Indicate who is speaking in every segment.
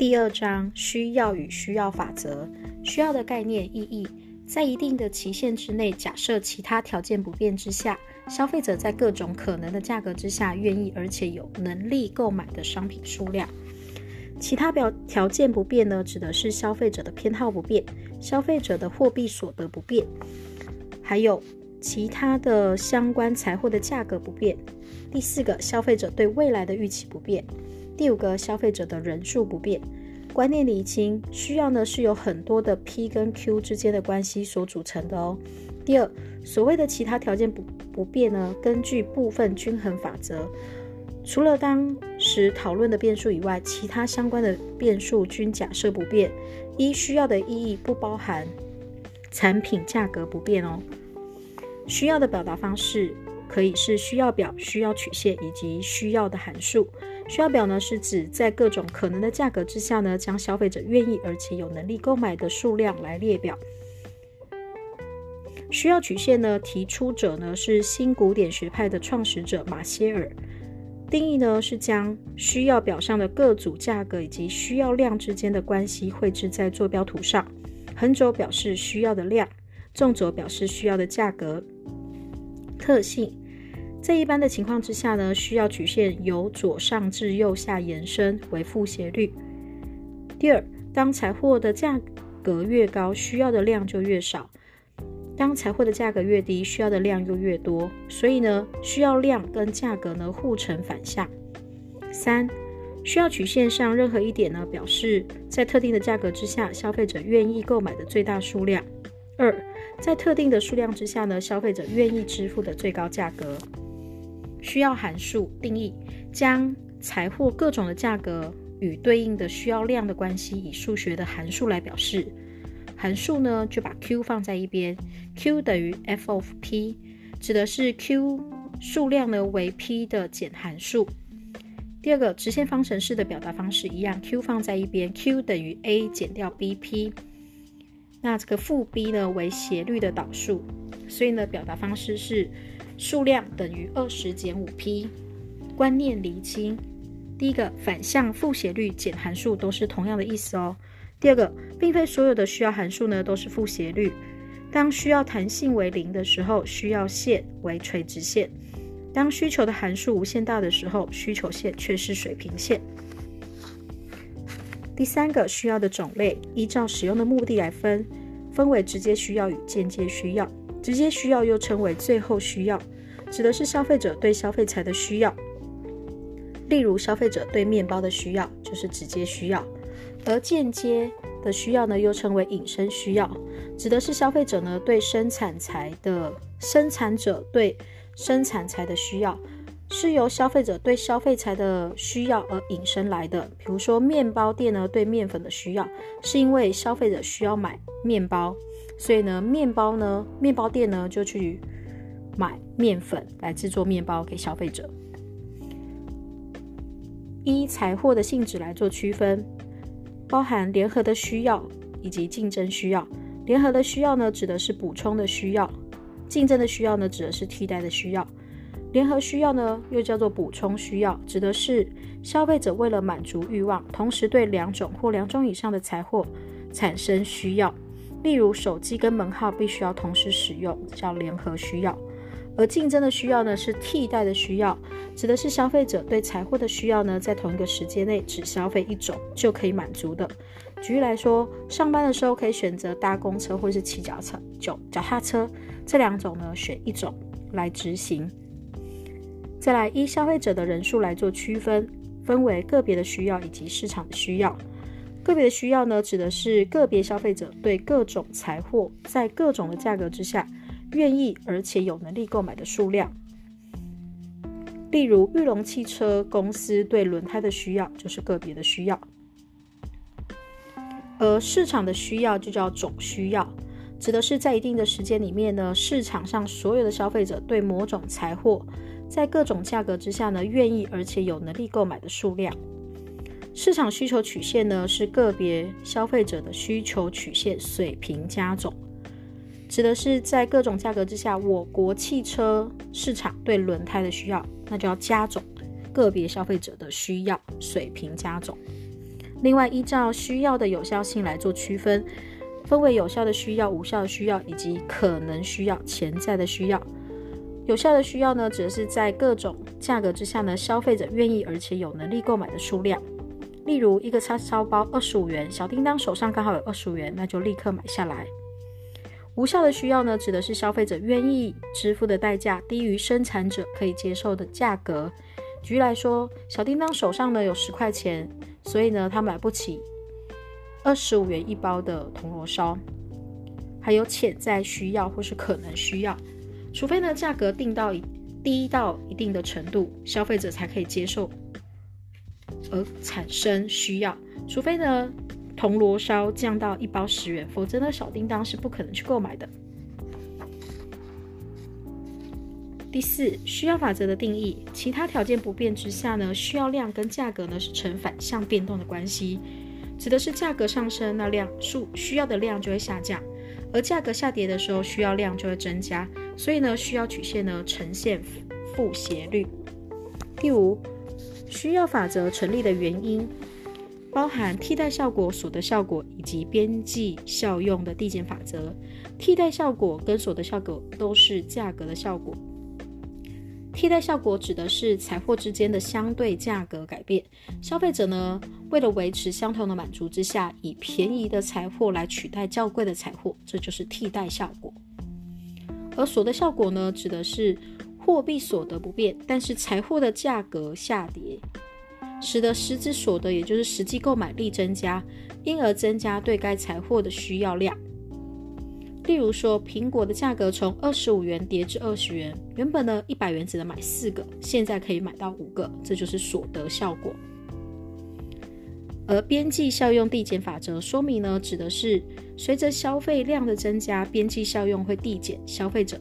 Speaker 1: 第二章需要与需要法则，需要的概念意义，在一定的期限之内，假设其他条件不变之下，消费者在各种可能的价格之下，愿意而且有能力购买的商品数量。其他表条件不变呢，指的是消费者的偏好不变，消费者的货币所得不变，还有其他的相关财货的价格不变。第四个，消费者对未来的预期不变。第五个，消费者的人数不变，观念厘清，需要呢是有很多的 P 跟 Q 之间的关系所组成的哦。第二，所谓的其他条件不不变呢，根据部分均衡法则，除了当时讨论的变数以外，其他相关的变数均假设不变。一需要的意义不包含产品价格不变哦。需要的表达方式可以是需要表、需要曲线以及需要的函数。需要表呢，是指在各种可能的价格之下呢，将消费者愿意而且有能力购买的数量来列表。需要曲线呢，提出者呢是新古典学派的创始者马歇尔。定义呢是将需要表上的各组价格以及需要量之间的关系绘制在坐标图上，横轴表示需要的量，纵轴表示需要的价格。特性。在一般的情况之下呢，需要曲线由左上至右下延伸为负斜率。第二，当财货的价格越高，需要的量就越少；当财货的价格越低，需要的量又越多。所以呢，需要量跟价格呢互成反向。三，需要曲线上任何一点呢，表示在特定的价格之下，消费者愿意购买的最大数量。二，在特定的数量之下呢，消费者愿意支付的最高价格。需要函数定义，将财货各种的价格与对应的需要量的关系以数学的函数来表示。函数呢，就把 Q 放在一边，Q 等于 f of P，指的是 Q 数量呢为 P 的减函数。第二个直线方程式的表达方式一样，Q 放在一边，Q 等于 A 减掉 BP。那这个负 B 呢为斜率的导数，所以呢表达方式是。数量等于二十减五 P，观念厘清。第一个反向负斜率减函数都是同样的意思哦。第二个，并非所有的需要函数呢都是负斜率。当需要弹性为零的时候，需要线为垂直线；当需求的函数无限大的时候，需求线却是水平线。第三个需要的种类，依照使用的目的来分，分为直接需要与间接需要。直接需要又称为最后需要，指的是消费者对消费财的需要。例如，消费者对面包的需要就是直接需要，而间接的需要呢，又称为引申需要，指的是消费者呢对生产财的生产者对生产财的需要，是由消费者对消费财的需要而引申来的。比如说，面包店呢对面粉的需要，是因为消费者需要买面包。所以呢，面包呢，面包店呢就去买面粉来制作面包给消费者。依财货的性质来做区分，包含联合的需要以及竞争需要。联合的需要呢，指的是补充的需要；竞争的需要呢，指的是替代的需要。联合需要呢，又叫做补充需要，指的是消费者为了满足欲望，同时对两种或两种以上的财货产生需要。例如，手机跟门号必须要同时使用，叫联合需要；而竞争的需要呢，是替代的需要，指的是消费者对财货的需要呢，在同一个时间内只消费一种就可以满足的。举例来说，上班的时候可以选择搭公车或是骑脚车，脚脚踏车这两种呢，选一种来执行。再来，依消费者的人数来做区分，分为个别的需要以及市场的需要。个别的需要呢，指的是个别消费者对各种财货在各种的价格之下愿意而且有能力购买的数量。例如，玉龙汽车公司对轮胎的需要就是个别的需要，而市场的需要就叫总需要，指的是在一定的时间里面呢，市场上所有的消费者对某种财货在各种价格之下呢愿意而且有能力购买的数量。市场需求曲线呢，是个别消费者的需求曲线水平加总，指的是在各种价格之下，我国汽车市场对轮胎的需要，那就要加总个别消费者的需要水平加总。另外，依照需要的有效性来做区分，分为有效的需要、无效的需要以及可能需要、潜在的需要。有效的需要呢，指的是在各种价格之下呢，消费者愿意而且有能力购买的数量。例如，一个叉烧包二十五元，小叮当手上刚好有二十五元，那就立刻买下来。无效的需要呢，指的是消费者愿意支付的代价低于生产者可以接受的价格。举例来说，小叮当手上呢有十块钱，所以呢他买不起二十五元一包的铜锣烧。还有潜在需要或是可能需要。除非呢，价格定到低到一定的程度，消费者才可以接受而产生需要。除非呢，铜锣烧降到一包十元，否则呢，小叮当是不可能去购买的。第四，需要法则的定义：其他条件不变之下呢，需要量跟价格呢是呈反向变动的关系，指的是价格上升，那量数需要的量就会下降；而价格下跌的时候，需要量就会增加。所以呢，需要曲线呢呈现负斜率。第五，需要法则成立的原因包含替代效果、所得效果以及边际效用的递减法则。替代效果跟所得效果都是价格的效果。替代效果指的是财货之间的相对价格改变，消费者呢为了维持相同的满足之下，以便宜的财货来取代较贵的财货，这就是替代效果。而所得效果呢，指的是货币所得不变，但是财货的价格下跌，使得实质所得，也就是实际购买力增加，因而增加对该财货的需要量。例如说，苹果的价格从二十五元跌至二十元，原本呢一百元只能买四个，现在可以买到五个，这就是所得效果。而边际效用递减法则说明呢，指的是随着消费量的增加，边际效用会递减，消费者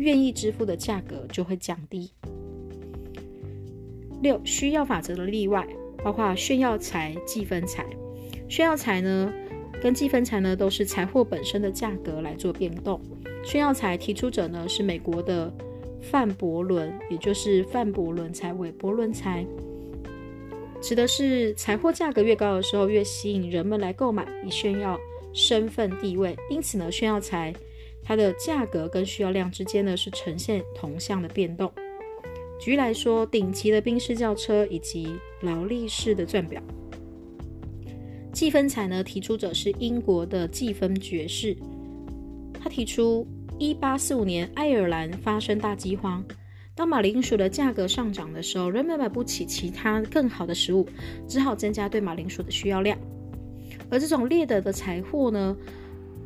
Speaker 1: 愿意支付的价格就会降低。六需要法则的例外包括炫耀财、计分财。炫耀财呢，跟计分财呢，都是财货本身的价格来做变动。炫耀财提出者呢是美国的范伯伦，也就是范伯伦财、韦伯伦财。指的是财货价格越高的时候，越吸引人们来购买，以炫耀身份地位。因此呢，炫耀财它的价格跟需要量之间呢是呈现同向的变动。举例来说，顶级的宾士轿车以及劳力士的钻表。计分财呢提出者是英国的计分爵士，他提出一八四五年爱尔兰发生大饥荒。当马铃薯的价格上涨的时候，人们买不起其他更好的食物，只好增加对马铃薯的需要量。而这种劣等的财货呢，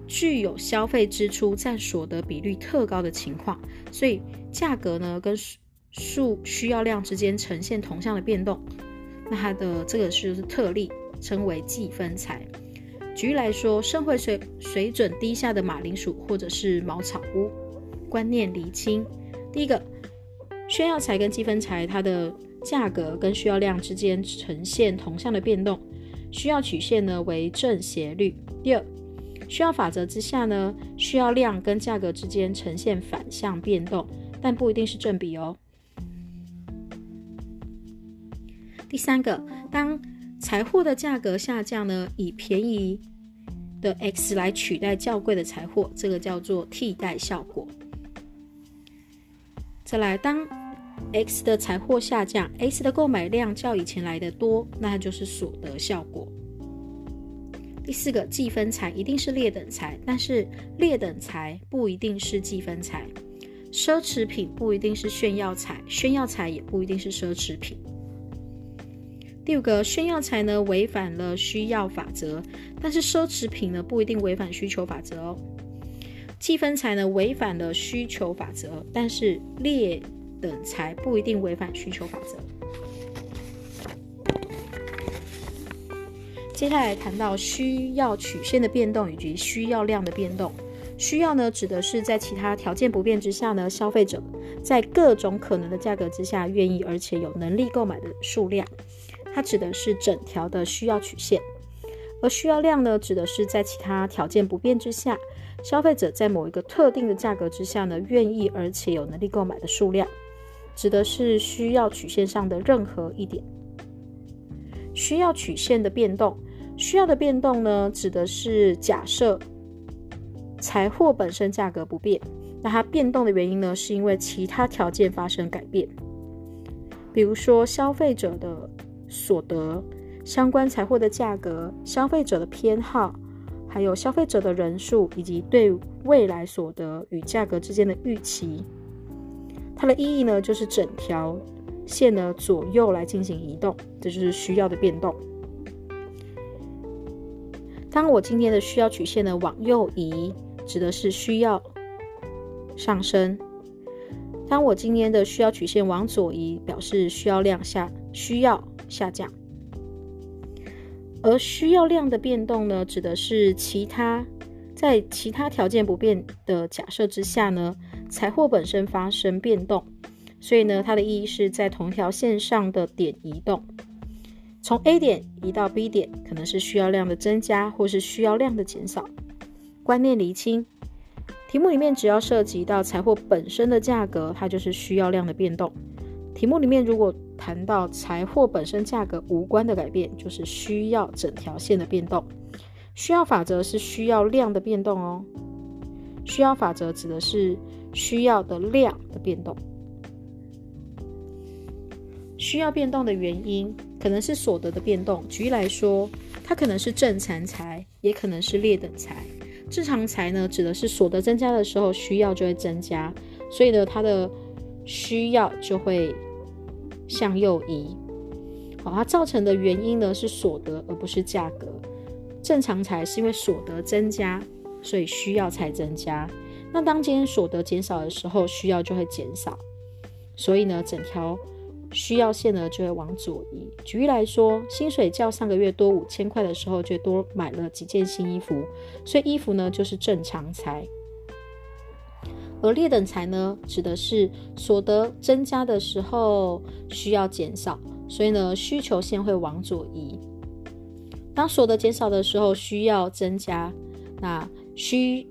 Speaker 1: 具有消费支出占所得比率特高的情况，所以价格呢跟数需要量之间呈现同向的变动。那它的这个是特例，称为计分财。举例来说，社会水水准低下的马铃薯或者是茅草屋，观念厘清。第一个。炫耀财跟积分财，它的价格跟需要量之间呈现同向的变动，需要曲线呢为正斜率。第二，需要法则之下呢，需要量跟价格之间呈现反向变动，但不一定是正比哦。第三个，当财货的价格下降呢，以便宜的 x 来取代较贵的财货，这个叫做替代效果。再来，当 x 的财货下降，x 的购买量较以前来的多，那就是所得效果。第四个，计分财一定是劣等财，但是劣等财不一定是计分财。奢侈品不一定是炫耀财，炫耀财也不一定是奢侈品。第五个，炫耀财呢违反了需要法则，但是奢侈品呢不一定违反需求法则哦。计分财呢违反了需求法则，但是劣等财不一定违反需求法则。接下来谈到需要曲线的变动以及需要量的变动。需要呢指的是在其他条件不变之下呢，消费者在各种可能的价格之下愿意而且有能力购买的数量，它指的是整条的需要曲线。而需要量呢指的是在其他条件不变之下。消费者在某一个特定的价格之下呢，愿意而且有能力购买的数量，指的是需要曲线上的任何一点。需要曲线的变动。需要的变动呢，指的是假设财货本身价格不变，那它变动的原因呢，是因为其他条件发生改变，比如说消费者的所得、相关财货的价格、消费者的偏好，还有消费者的人数以及对未来所得与价格之间的预期。它的意义呢，就是整条线呢左右来进行移动，这就是需要的变动。当我今天的需要曲线呢往右移，指的是需要上升；当我今天的需要曲线往左移，表示需要量下需要下降。而需要量的变动呢，指的是其他在其他条件不变的假设之下呢，财货本身发生变动，所以呢，它的意义是在同条线上的点移动。从 A 点移到 B 点，可能是需要量的增加，或是需要量的减少。观念厘清，题目里面只要涉及到财货本身的价格，它就是需要量的变动。题目里面如果谈到财货本身价格无关的改变，就是需要整条线的变动。需要法则是需要量的变动哦。需要法则指的是需要的量的变动。需要变动的原因可能是所得的变动。举例来说，它可能是正常财，也可能是劣等财。正常财呢，指的是所得增加的时候，需要就会增加，所以呢，它的需要就会向右移。好，它造成的原因呢是所得，而不是价格。正常财是因为所得增加，所以需要才增加。那当今天所得减少的时候，需要就会减少。所以呢，整条。需要线呢就会往左移。举例来说，薪水较上个月多五千块的时候，就多买了几件新衣服，所以衣服呢就是正常财。而劣等财呢，指的是所得增加的时候需要减少，所以呢需求线会往左移。当所得减少的时候需要增加，那需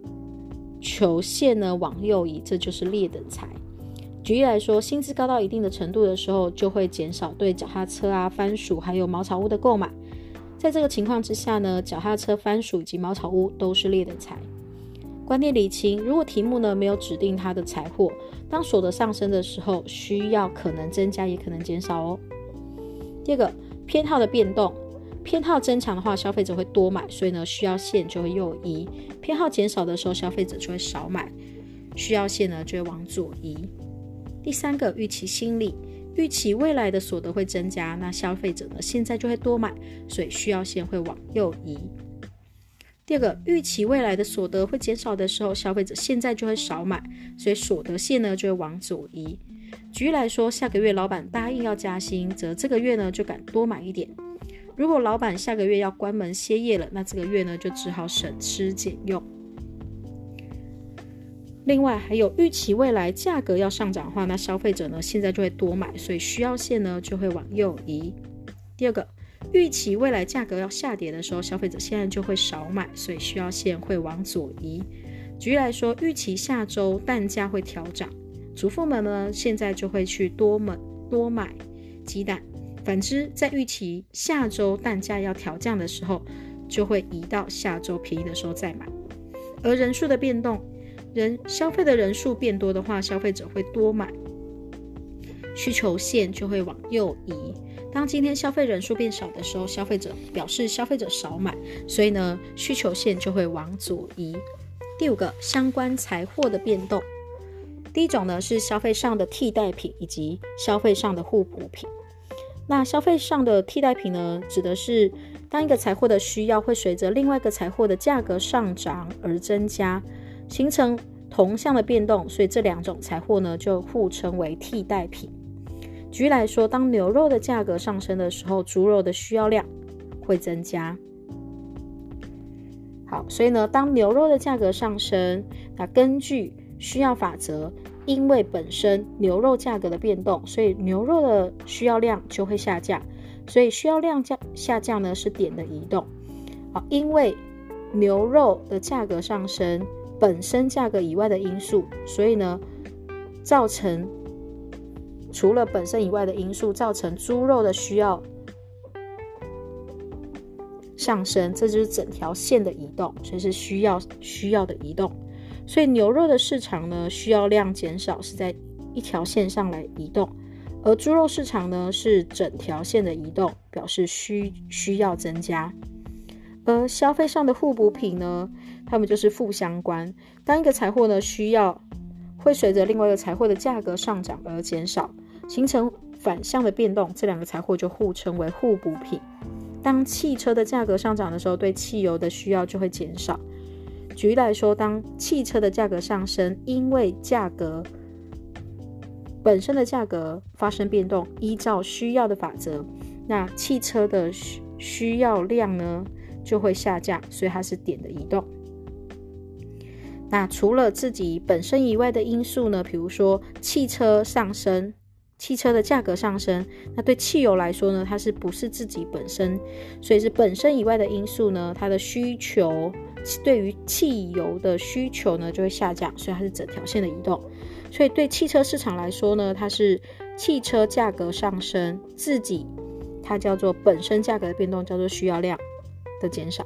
Speaker 1: 求线呢往右移，这就是劣等财。举例来说，薪资高到一定的程度的时候，就会减少对脚踏车啊、番薯还有茅草屋的购买。在这个情况之下呢，脚踏车、番薯以及茅草屋都是劣等财。观念理清，如果题目呢没有指定它的财货，当所得上升的时候，需要可能增加也可能减少哦。第二个，偏好的变动，偏好增强的话，消费者会多买，所以呢需要线就会右移；偏好减少的时候，消费者就会少买，需要线呢就会往左移。第三个预期心理，预期未来的所得会增加，那消费者呢现在就会多买，所以需要线会往右移。第二个预期未来的所得会减少的时候，消费者现在就会少买，所以所得线呢就会往左移。举例来说，下个月老板答应要加薪，则这个月呢就敢多买一点。如果老板下个月要关门歇业了，那这个月呢就只好省吃俭用。另外还有预期未来价格要上涨的话，那消费者呢现在就会多买，所以需要线呢就会往右移。第二个，预期未来价格要下跌的时候，消费者现在就会少买，所以需要线会往左移。举例来说，预期下周蛋价会调涨，主妇们呢现在就会去多买多买鸡蛋。反之，在预期下周蛋价要调降的时候，就会移到下周便宜的时候再买。而人数的变动。人消费的人数变多的话，消费者会多买，需求线就会往右移。当今天消费人数变少的时候，消费者表示消费者少买，所以呢，需求线就会往左移。第五个相关财货的变动，第一种呢是消费上的替代品以及消费上的互补品。那消费上的替代品呢，指的是当一个财货的需要会随着另外一个财货的价格上涨而增加。形成同向的变动，所以这两种财货呢就互称为替代品。举例来说，当牛肉的价格上升的时候，猪肉的需要量会增加。好，所以呢，当牛肉的价格上升，那根据需要法则，因为本身牛肉价格的变动，所以牛肉的需要量就会下降。所以需要量降下降呢是点的移动。好，因为牛肉的价格上升。本身价格以外的因素，所以呢，造成除了本身以外的因素，造成猪肉的需要上升，这就是整条线的移动，所以是需要需要的移动。所以牛肉的市场呢，需要量减少，是在一条线上来移动；而猪肉市场呢，是整条线的移动，表示需需要增加。而消费上的互补品呢，它们就是负相关。当一个财货呢需要，会随着另外一个财货的价格上涨而减少，形成反向的变动，这两个财货就互称为互补品。当汽车的价格上涨的时候，对汽油的需要就会减少。举例来说，当汽车的价格上升，因为价格本身的价格发生变动，依照需要的法则，那汽车的需需要量呢就会下降，所以它是点的移动。那除了自己本身以外的因素呢，比如说汽车上升。汽车的价格上升，那对汽油来说呢，它是不是自己本身，所以是本身以外的因素呢？它的需求对于汽油的需求呢就会下降，所以它是整条线的移动。所以对汽车市场来说呢，它是汽车价格上升，自己它叫做本身价格的变动，叫做需要量的减少。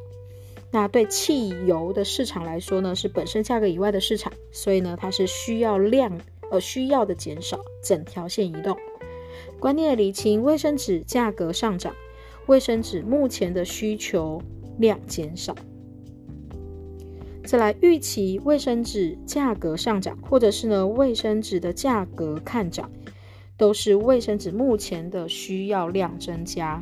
Speaker 1: 那对汽油的市场来说呢，是本身价格以外的市场，所以呢，它是需要量。呃需要的减少，整条线移动。观念理清：卫生纸价格上涨，卫生纸目前的需求量减少。再来预期卫生纸价格上涨，或者是呢卫生纸的价格看涨，都是卫生纸目前的需要量增加。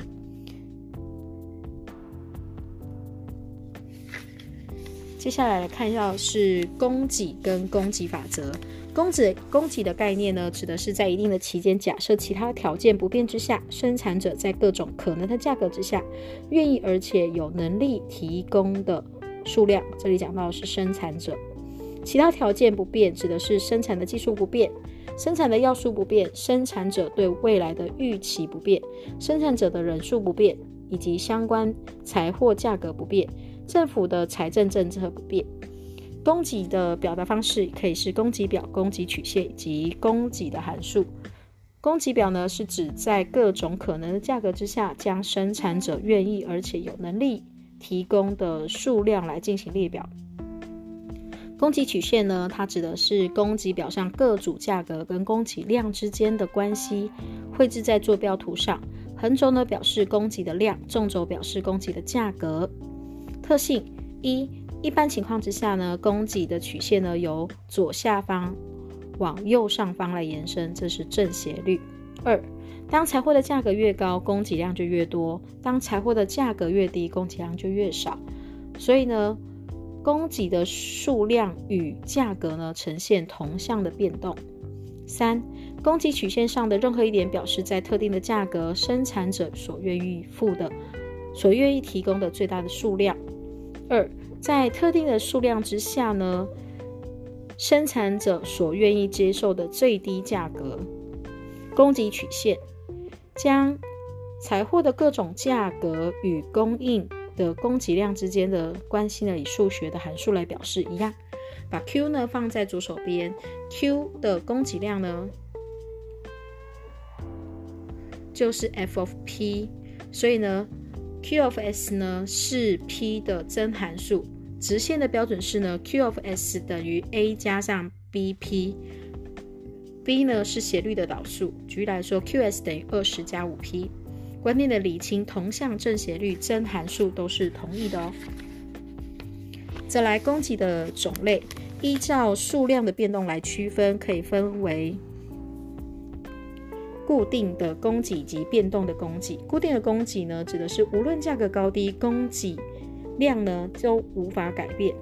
Speaker 1: 接下来来看一下是供给跟供给法则。供给供给的概念呢，指的是在一定的期间，假设其他条件不变之下，生产者在各种可能的价格之下，愿意而且有能力提供的数量。这里讲到的是生产者，其他条件不变，指的是生产的技术不变，生产的要素不变，生产者对未来的预期不变，生产者的人数不变，以及相关财货价格不变，政府的财政政策不变。供给的表达方式可以是供给表、供给曲线以及供给的函数。供给表呢，是指在各种可能的价格之下，将生产者愿意而且有能力提供的数量来进行列表。供给曲线呢，它指的是供给表上各组价格跟供给量之间的关系，绘制在坐标图上。横轴呢表示供给的量，纵轴表示供给的价格。特性一。一般情况之下呢，供给的曲线呢由左下方往右上方来延伸，这是正斜率。二，当财货的价格越高，供给量就越多；当财货的价格越低，供给量就越少。所以呢，供给的数量与价格呢呈现同向的变动。三，供给曲线上的任何一点表示在特定的价格，生产者所愿意付的、所愿意提供的最大的数量。二。在特定的数量之下呢，生产者所愿意接受的最低价格。供给曲线将财货的各种价格与供应的供给量之间的关系呢，以数学的函数来表示一样。把 Q 呢放在左手边，Q 的供给量呢就是 F of P，所以呢 Q of S 呢是 P 的增函数。直线的标准式呢，Q of S 等于 A 加上 BP，B 呢是斜率的导数。举例来说，QS 等于二十加五 P。观念的理清，同向正斜率真函数都是同意的哦。再来，供给的种类依照数量的变动来区分，可以分为固定的供给及变动的供给。固定的供给呢，指的是无论价格高低，供给。量呢都无法改变。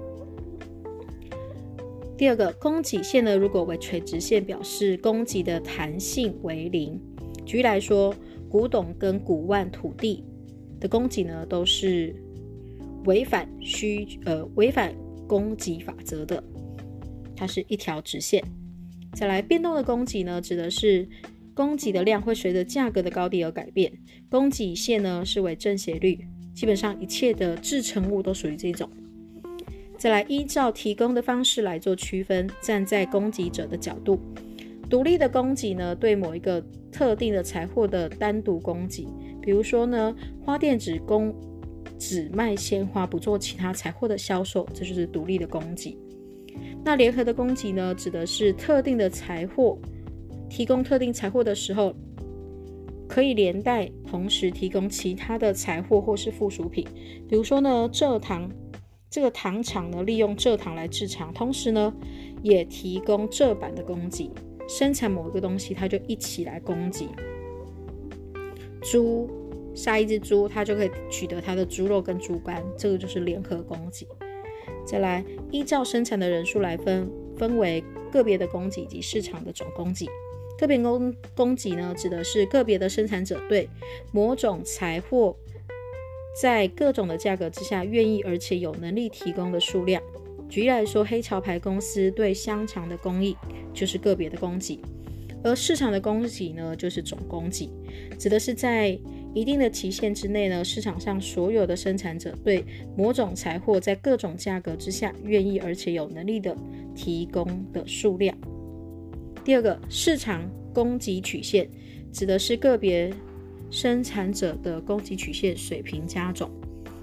Speaker 1: 第二个，供给线呢，如果为垂直线，表示供给的弹性为零。举例来说，古董跟古玩土地的供给呢，都是违反需呃违反供给法则的，它是一条直线。再来，变动的供给呢，指的是供给的量会随着价格的高低而改变。供给线呢是为正斜率。基本上一切的制成物都属于这种。再来依照提供的方式来做区分，站在供给者的角度，独立的供给呢，对某一个特定的财货的单独供给，比如说呢，花店只供只卖鲜花，不做其他财货的销售，这就是独立的供给。那联合的供给呢，指的是特定的财货，提供特定财货的时候，可以连带同时提供其他的财货或是附属品。比如说呢，蔗糖这个糖厂呢，利用蔗糖来制糖，同时呢，也提供蔗板的供给。生产某一个东西，它就一起来供给。猪杀一只猪，它就可以取得它的猪肉跟猪肝，这个就是联合供给。再来，依照生产的人数来分，分为个别的供给以及市场的总供给。个别供供给呢，指的是个别的生产者对某种财货在各种的价格之下愿意而且有能力提供的数量。举例来说，黑潮牌公司对香肠的供应就是个别的供给，而市场的供给呢，就是总供给，指的是在一定的期限之内呢，市场上所有的生产者对某种财货在各种价格之下愿意而且有能力的提供的数量。第二个，市场供给曲线指的是个别生产者的供给曲线水平加总。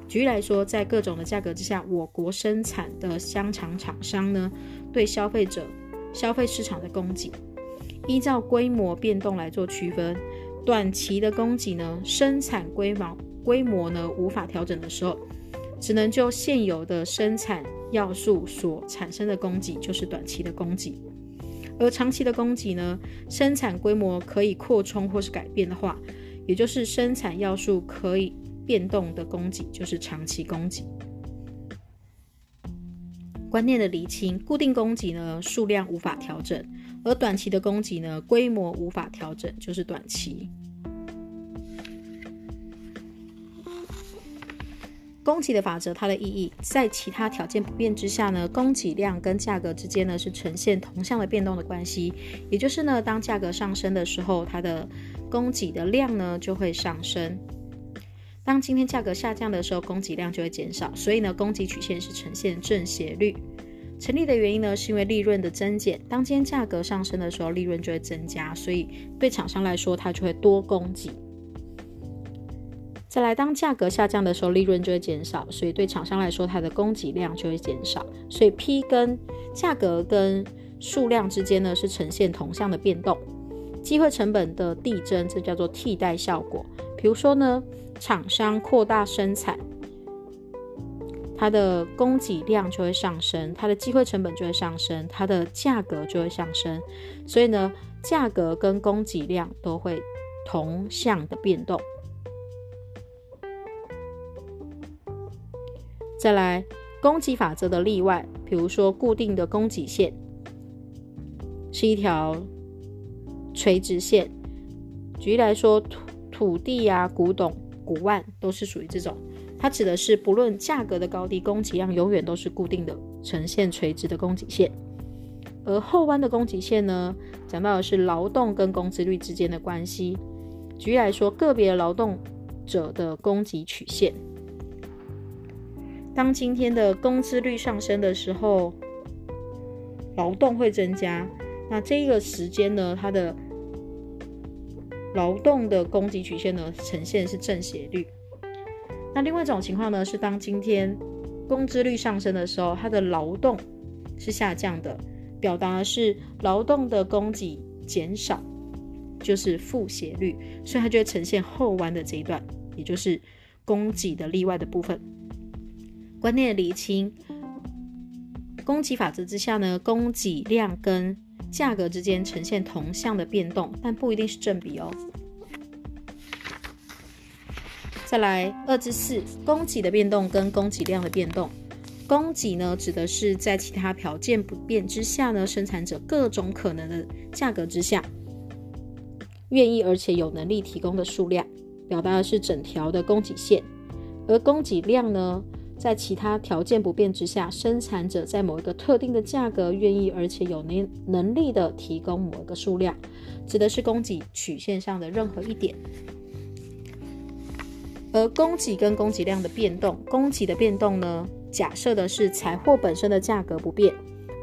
Speaker 1: 举例来说，在各种的价格之下，我国生产的香肠厂商呢，对消费者、消费市场的供给，依照规模变动来做区分。短期的供给呢，生产规模规模呢无法调整的时候，只能就现有的生产要素所产生的供给，就是短期的供给。而长期的供给呢，生产规模可以扩充或是改变的话，也就是生产要素可以。变动的供给就是长期供给。观念的厘清，固定供给呢数量无法调整，而短期的供给呢规模无法调整，就是短期。供给的法则，它的意义在其他条件不变之下呢，供给量跟价格之间呢是呈现同向的变动的关系，也就是呢，当价格上升的时候，它的供给的量呢就会上升。当今天价格下降的时候，供给量就会减少，所以呢，供给曲线是呈现正斜率。成立的原因呢，是因为利润的增减。当今天价格上升的时候，利润就会增加，所以对厂商来说，它就会多供给。再来，当价格下降的时候，利润就会减少，所以对厂商来说，它的供给量就会减少。所以 P 跟价格跟数量之间呢，是呈现同向的变动。机会成本的递增，这叫做替代效果。比如说呢，厂商扩大生产，它的供给量就会上升，它的机会成本就会上升，它的价格就会上升。所以呢，价格跟供给量都会同向的变动。再来，供给法则的例外，比如说固定的供给线是一条垂直线。举例来说。土土地啊，古董、古玩都是属于这种，它指的是不论价格的高低，供给量永远都是固定的，呈现垂直的供给线。而后弯的供给线呢，讲到的是劳动跟工资率之间的关系。举例来说，个别劳动者的供给曲线，当今天的工资率上升的时候，劳动会增加，那这个时间呢，它的。劳动的供给曲线呢，呈现是正斜率。那另外一种情况呢，是当今天工资率上升的时候，它的劳动是下降的，表达的是劳动的供给减少，就是负斜率，所以它就会呈现后弯的这一段，也就是供给的例外的部分。观念的厘清，供给法则之下呢，供给量跟价格之间呈现同向的变动，但不一定是正比哦。再来二至四，供给的变动跟供给量的变动。供给呢，指的是在其他条件不变之下呢，生产者各种可能的价格之下，愿意而且有能力提供的数量，表达的是整条的供给线。而供给量呢？在其他条件不变之下，生产者在某一个特定的价格愿意而且有能能力的提供某一个数量，指的是供给曲线上的任何一点。而供给跟供给量的变动，供给的变动呢，假设的是财货本身的价格不变，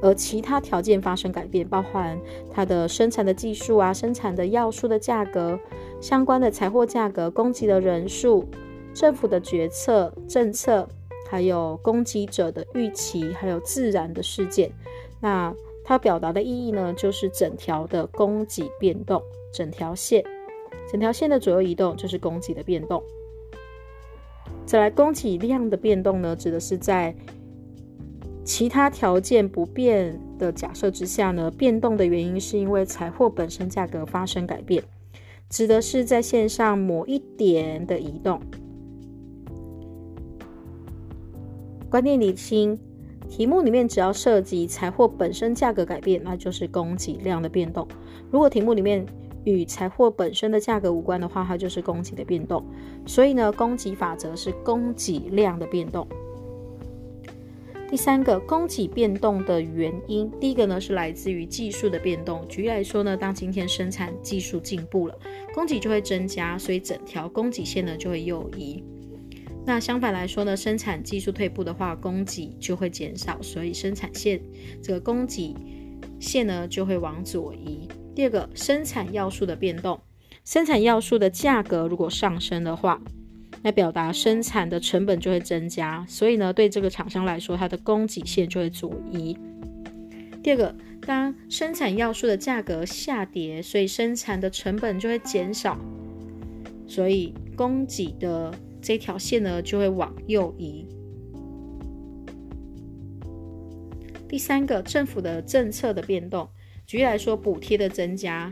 Speaker 1: 而其他条件发生改变，包含它的生产的技术啊、生产的要素的价格、相关的财货价格、供给的人数。政府的决策、政策，还有供给者的预期，还有自然的事件。那它表达的意义呢，就是整条的供给变动，整条线，整条线的左右移动就是供给的变动。再来，供给量的变动呢，指的是在其他条件不变的假设之下呢，变动的原因是因为财货本身价格发生改变，指的是在线上某一点的移动。观念理清，题目里面只要涉及财货本身价格改变，那就是供给量的变动。如果题目里面与财货本身的价格无关的话，它就是供给的变动。所以呢，供给法则是供给量的变动。第三个，供给变动的原因，第一个呢是来自于技术的变动。举例来说呢，当今天生产技术进步了，供给就会增加，所以整条供给线呢就会右移。那相反来说呢，生产技术退步的话，供给就会减少，所以生产线这个供给线呢就会往左移。第二个，生产要素的变动，生产要素的价格如果上升的话，那表达生产的成本就会增加，所以呢，对这个厂商来说，它的供给线就会左移。第二个，当生产要素的价格下跌，所以生产的成本就会减少，所以供给的这条线呢就会往右移。第三个，政府的政策的变动。举例来说，补贴的增加，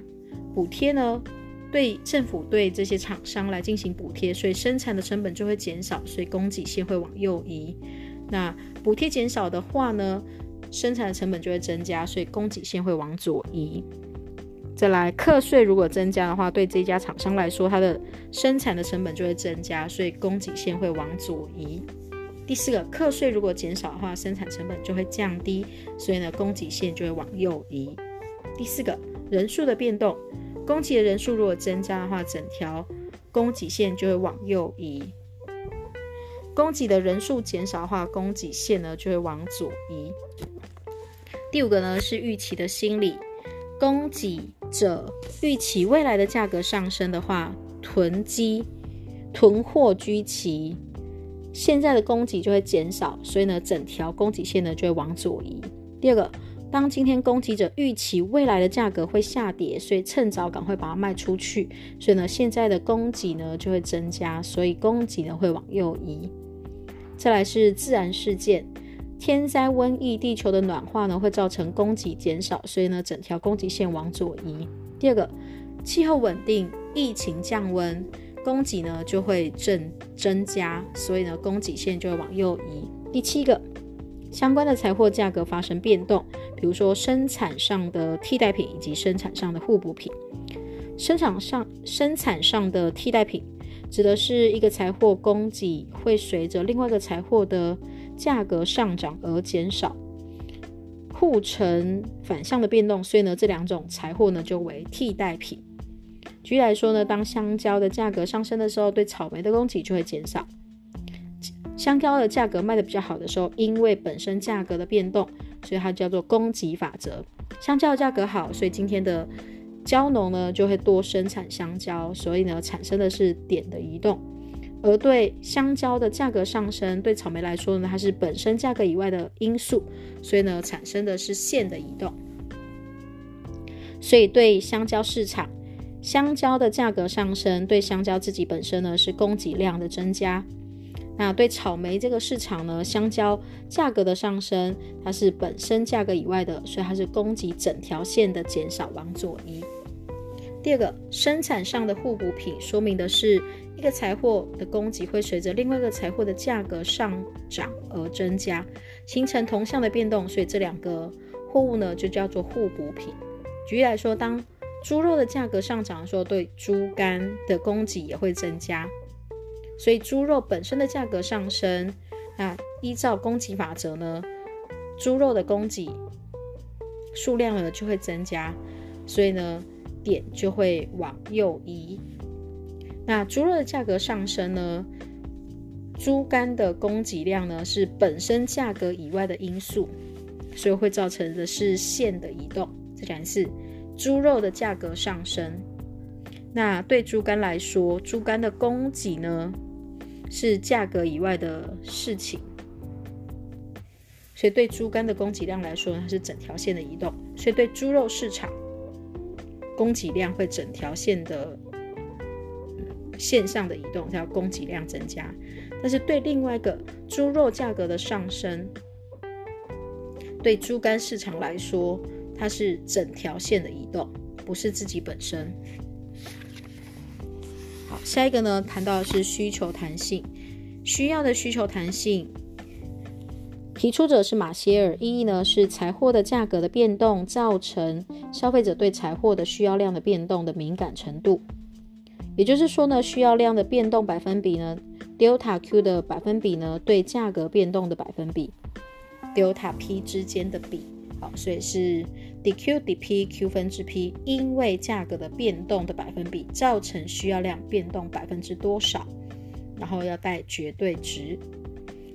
Speaker 1: 补贴呢，对政府对这些厂商来进行补贴，所以生产的成本就会减少，所以供给线会往右移。那补贴减少的话呢，生产的成本就会增加，所以供给线会往左移。再来，课税如果增加的话，对这家厂商来说，它的生产的成本就会增加，所以供给线会往左移。第四个，课税如果减少的话，生产成本就会降低，所以呢，供给线就会往右移。第四个人数的变动，供给的人数如果增加的话，整条供给线就会往右移；供给的人数减少的话，供给线呢就会往左移。第五个呢是预期的心理，供给者预期未来的价格上升的话，囤积、囤货居奇，现在的供给就会减少，所以呢，整条供给线呢就会往左移。第二个。当今天供给者预期未来的价格会下跌，所以趁早赶快把它卖出去，所以呢，现在的供给呢就会增加，所以供给呢会往右移。再来是自然事件，天灾、瘟疫、地球的暖化呢会造成供给减少，所以呢整条供给线往左移。第二个，气候稳定、疫情降温，供给呢就会正增加，所以呢供给线就会往右移。第七个。相关的财货价格发生变动，比如说生产上的替代品以及生产上的互补品。生产上生产上的替代品，指的是一个财货供给会随着另外一个财货的价格上涨而减少，互成反向的变动，所以呢，这两种财货呢就为替代品。举例来说呢，当香蕉的价格上升的时候，对草莓的供给就会减少。香蕉的价格卖的比较好的时候，因为本身价格的变动，所以它叫做供给法则。香蕉的价格好，所以今天的蕉农呢就会多生产香蕉，所以呢产生的是点的移动。而对香蕉的价格上升，对草莓来说呢，它是本身价格以外的因素，所以呢产生的是线的移动。所以对香蕉市场，香蕉的价格上升，对香蕉自己本身呢是供给量的增加。那对草莓这个市场呢，香蕉价格的上升，它是本身价格以外的，所以它是供给整条线的减少往左移。第二个，生产上的互补品，说明的是一个财货的供给会随着另外一个财货的价格上涨而增加，形成同向的变动，所以这两个货物呢就叫做互补品。举例来说，当猪肉的价格上涨的时候，对猪肝的供给也会增加。所以猪肉本身的价格上升，那依照供给法则呢，猪肉的供给数量呢就会增加，所以呢点就会往右移。那猪肉的价格上升呢，猪肝的供给量呢是本身价格以外的因素，所以会造成的是线的移动。这讲一次，猪肉的价格上升，那对猪肝来说，猪肝的供给呢？是价格以外的事情。所以对猪肝的供给量来说，它是整条线的移动。所以对猪肉市场供给量会整条线的线上的移动，叫供给量增加。但是对另外一个猪肉价格的上升，对猪肝市场来说，它是整条线的移动，不是自己本身。好，下一个呢，谈到的是需求弹性，需要的需求弹性。提出者是马歇尔，意义呢是财货的价格的变动造成消费者对财货的需要量的变动的敏感程度。也就是说呢，需要量的变动百分比呢，delta Q 的百分比呢，对价格变动的百分比，delta P 之间的比。好，所以是 dQ dP Q 分之 P，因为价格的变动的百分比造成需要量变动百分之多少，然后要带绝对值。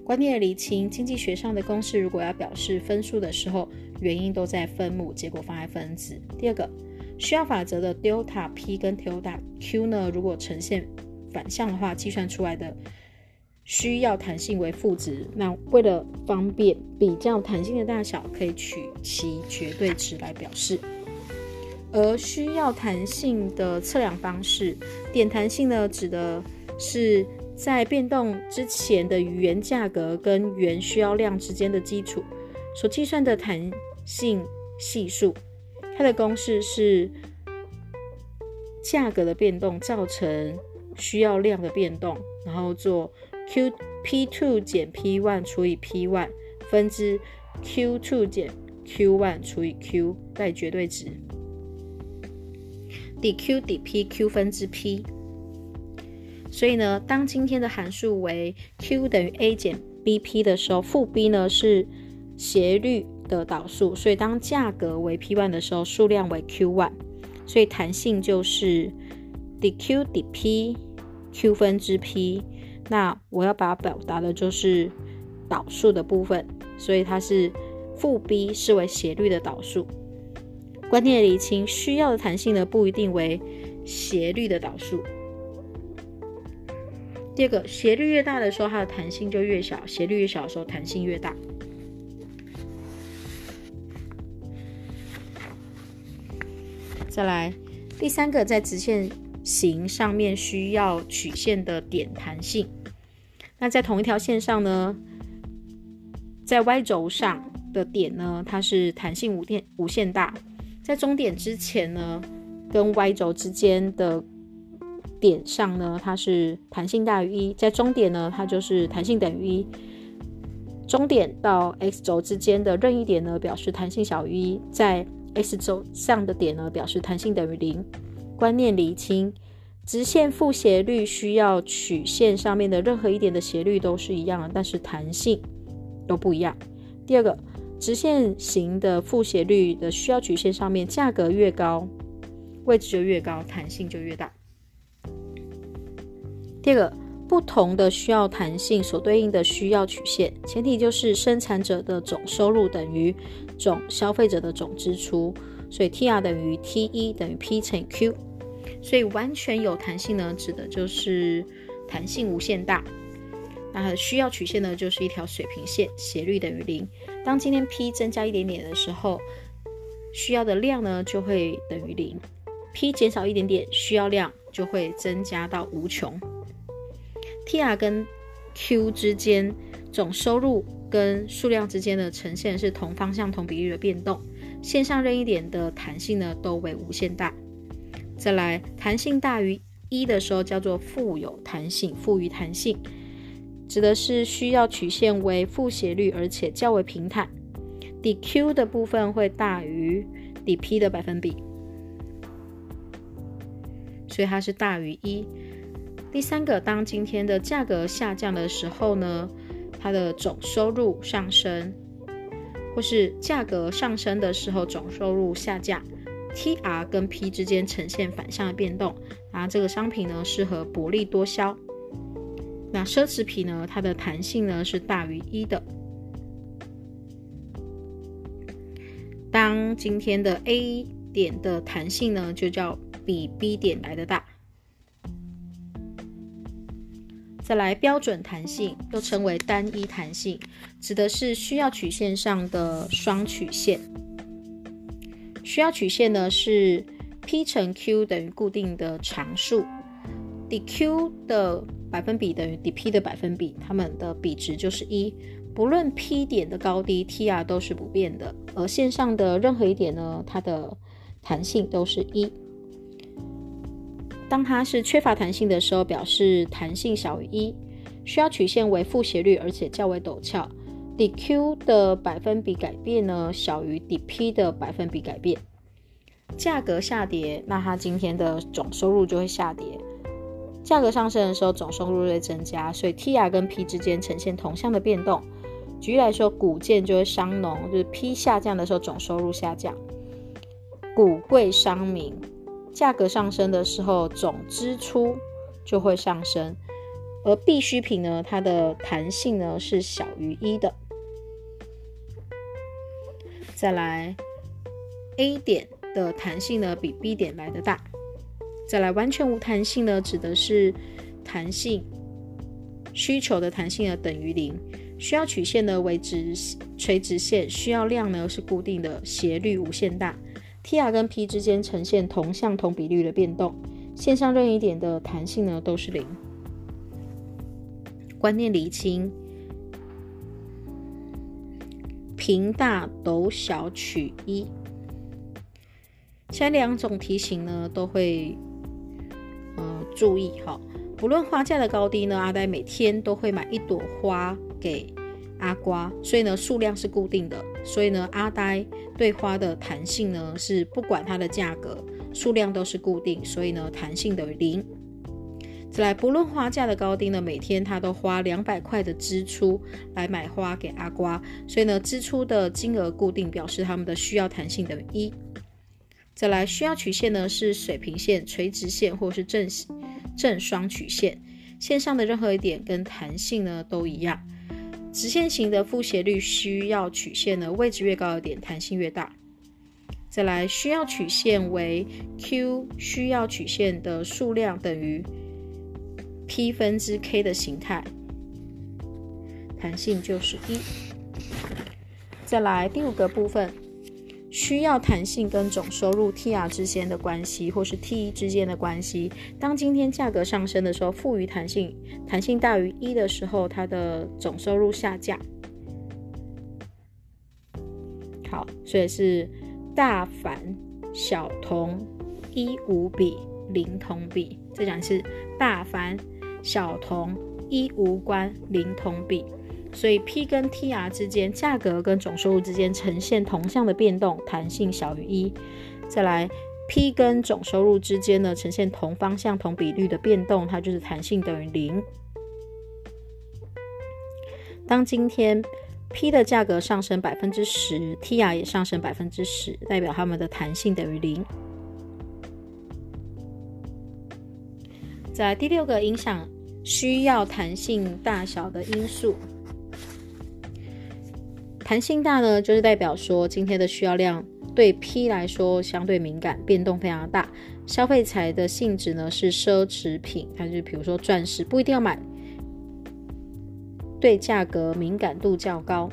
Speaker 1: 观念的厘清，经济学上的公式如果要表示分数的时候，原因都在分母，结果放在分子。第二个，需要法则的 delta P 跟 delta Q 呢，如果呈现反向的话，计算出来的需要弹性为负值。那为了方便比较弹性的大小，可以取其绝对值来表示。而需要弹性的测量方式，点弹性呢，指的是。在变动之前的原价格跟原需要量之间的基础所计算的弹性系数，它的公式是价格的变动造成需要量的变动，然后做 Q P two 减 P one 除以 P one 分之 Q two 减 Q one 除以 Q 带绝对值，dQ dP Q 分之 P。所以呢，当今天的函数为 Q 等于 A 减 BP 的时候，负 B 呢是斜率的导数。所以当价格为 P one 的时候，数量为 Q one，所以弹性就是 dQ dP Q 分之 P。那我要把它表达的就是导数的部分，所以它是负 B 视为斜率的导数。观念理清，需要的弹性呢不一定为斜率的导数。第二个，斜率越大的时候，它的弹性就越小；斜率越小的时候，弹性越大。再来，第三个，在直线型上面需要曲线的点弹性。那在同一条线上呢，在 Y 轴上的点呢，它是弹性无限无限大；在终点之前呢，跟 Y 轴之间的。点上呢，它是弹性大于一；在终点呢，它就是弹性等于一。终点到 x 轴之间的任意点呢，表示弹性小于一；在 x 轴上的点呢，表示弹性等于零。观念厘清：直线负斜率需要曲线上面的任何一点的斜率都是一样的，但是弹性都不一样。第二个，直线型的负斜率的需要曲线上面价格越高，位置就越高，弹性就越大。第二个，不同的需要弹性所对应的需要曲线，前提就是生产者的总收入等于总消费者的总支出，所以 T R 等于 T 一等于 P 乘以 Q，所以完全有弹性呢，指的就是弹性无限大。那需要曲线呢，就是一条水平线，斜率等于零。当今天 P 增加一点点的时候，需要的量呢就会等于零；P 减少一点点，需要量就会增加到无穷。T R 跟 Q 之间总收入跟数量之间的呈现是同方向同比例的变动，线上任意点的弹性呢都为无限大。再来，弹性大于一的时候叫做富有弹性，富于弹性，指的是需要曲线为负斜率而且较为平坦。d Q 的部分会大于 d P 的百分比，所以它是大于一。第三个，当今天的价格下降的时候呢，它的总收入上升，或是价格上升的时候总收入下降，T R 跟 P 之间呈现反向的变动。然后这个商品呢适合薄利多销。那奢侈品呢，它的弹性呢是大于一的。当今天的 A 点的弹性呢，就叫比 B 点来的大。再来标准弹性，又称为单一弹性，指的是需要曲线上的双曲线。需要曲线呢是 P 乘 Q 等于固定的常数，dQ 的百分比等于 dP 的百分比，它们的比值就是一。不论 P 点的高低，Tr 都是不变的。而线上的任何一点呢，它的弹性都是一。当它是缺乏弹性的时候，表示弹性小于一。需要曲线为负斜率，而且较为陡峭。dQ 的百分比改变呢，小于 dP 的百分比改变。价格下跌，那它今天的总收入就会下跌。价格上升的时候，总收入会增加，所以 Tr 跟 P 之间呈现同向的变动。举例来说，谷贱就会伤农，就是 P 下降的时候，总收入下降；谷贵伤民，价格上升的时候，总支出就会上升。而必需品呢，它的弹性呢是小于一的。再来，A 点的弹性呢比 B 点来的大。再来，完全无弹性呢，指的是弹性需求的弹性呢等于零。需要曲线呢为直垂直线，需要量呢是固定的，斜率无限大。Tr 跟 P 之间呈现同向同比率的变动，线上任意点的弹性呢都是零。观念厘清：平大斗小取一。前两种题型呢都会呃注意哈，不论花价的高低呢，阿呆每天都会买一朵花。给阿瓜，所以呢数量是固定的，所以呢阿呆对花的弹性呢是不管它的价格，数量都是固定，所以呢弹性等于零。再来，不论花价的高低呢，每天他都花两百块的支出来买花给阿瓜，所以呢支出的金额固定，表示他们的需要弹性等于一。再来，需要曲线呢是水平线、垂直线或是正正双曲线，线上的任何一点跟弹性呢都一样。直线型的复斜率需要曲线的，位置越高一点，弹性越大。再来，需要曲线为 Q 需要曲线的数量等于 P 分之 K 的形态，弹性就是一。再来第五个部分。需要弹性跟总收入 Tr 之间的关系，或是 T 之间的关系。当今天价格上升的时候，赋予弹性，弹性大于一的时候，它的总收入下降。好，所以是大反小同一无比零同比。这讲是大反小同一无关零同比。所以 P 跟 Tr 之间价格跟总收入之间呈现同向的变动，弹性小于一。再来，P 跟总收入之间呢呈现同方向同比率的变动，它就是弹性等于零。当今天 P 的价格上升百分之十，Tr 也上升百分之十，代表它们的弹性等于零。在第六个影响需要弹性大小的因素。弹性大呢，就是代表说今天的需要量对 P 来说相对敏感，变动非常大。消费财的性质呢是奢侈品，它就比如说钻石，不一定要买，对价格敏感度较高。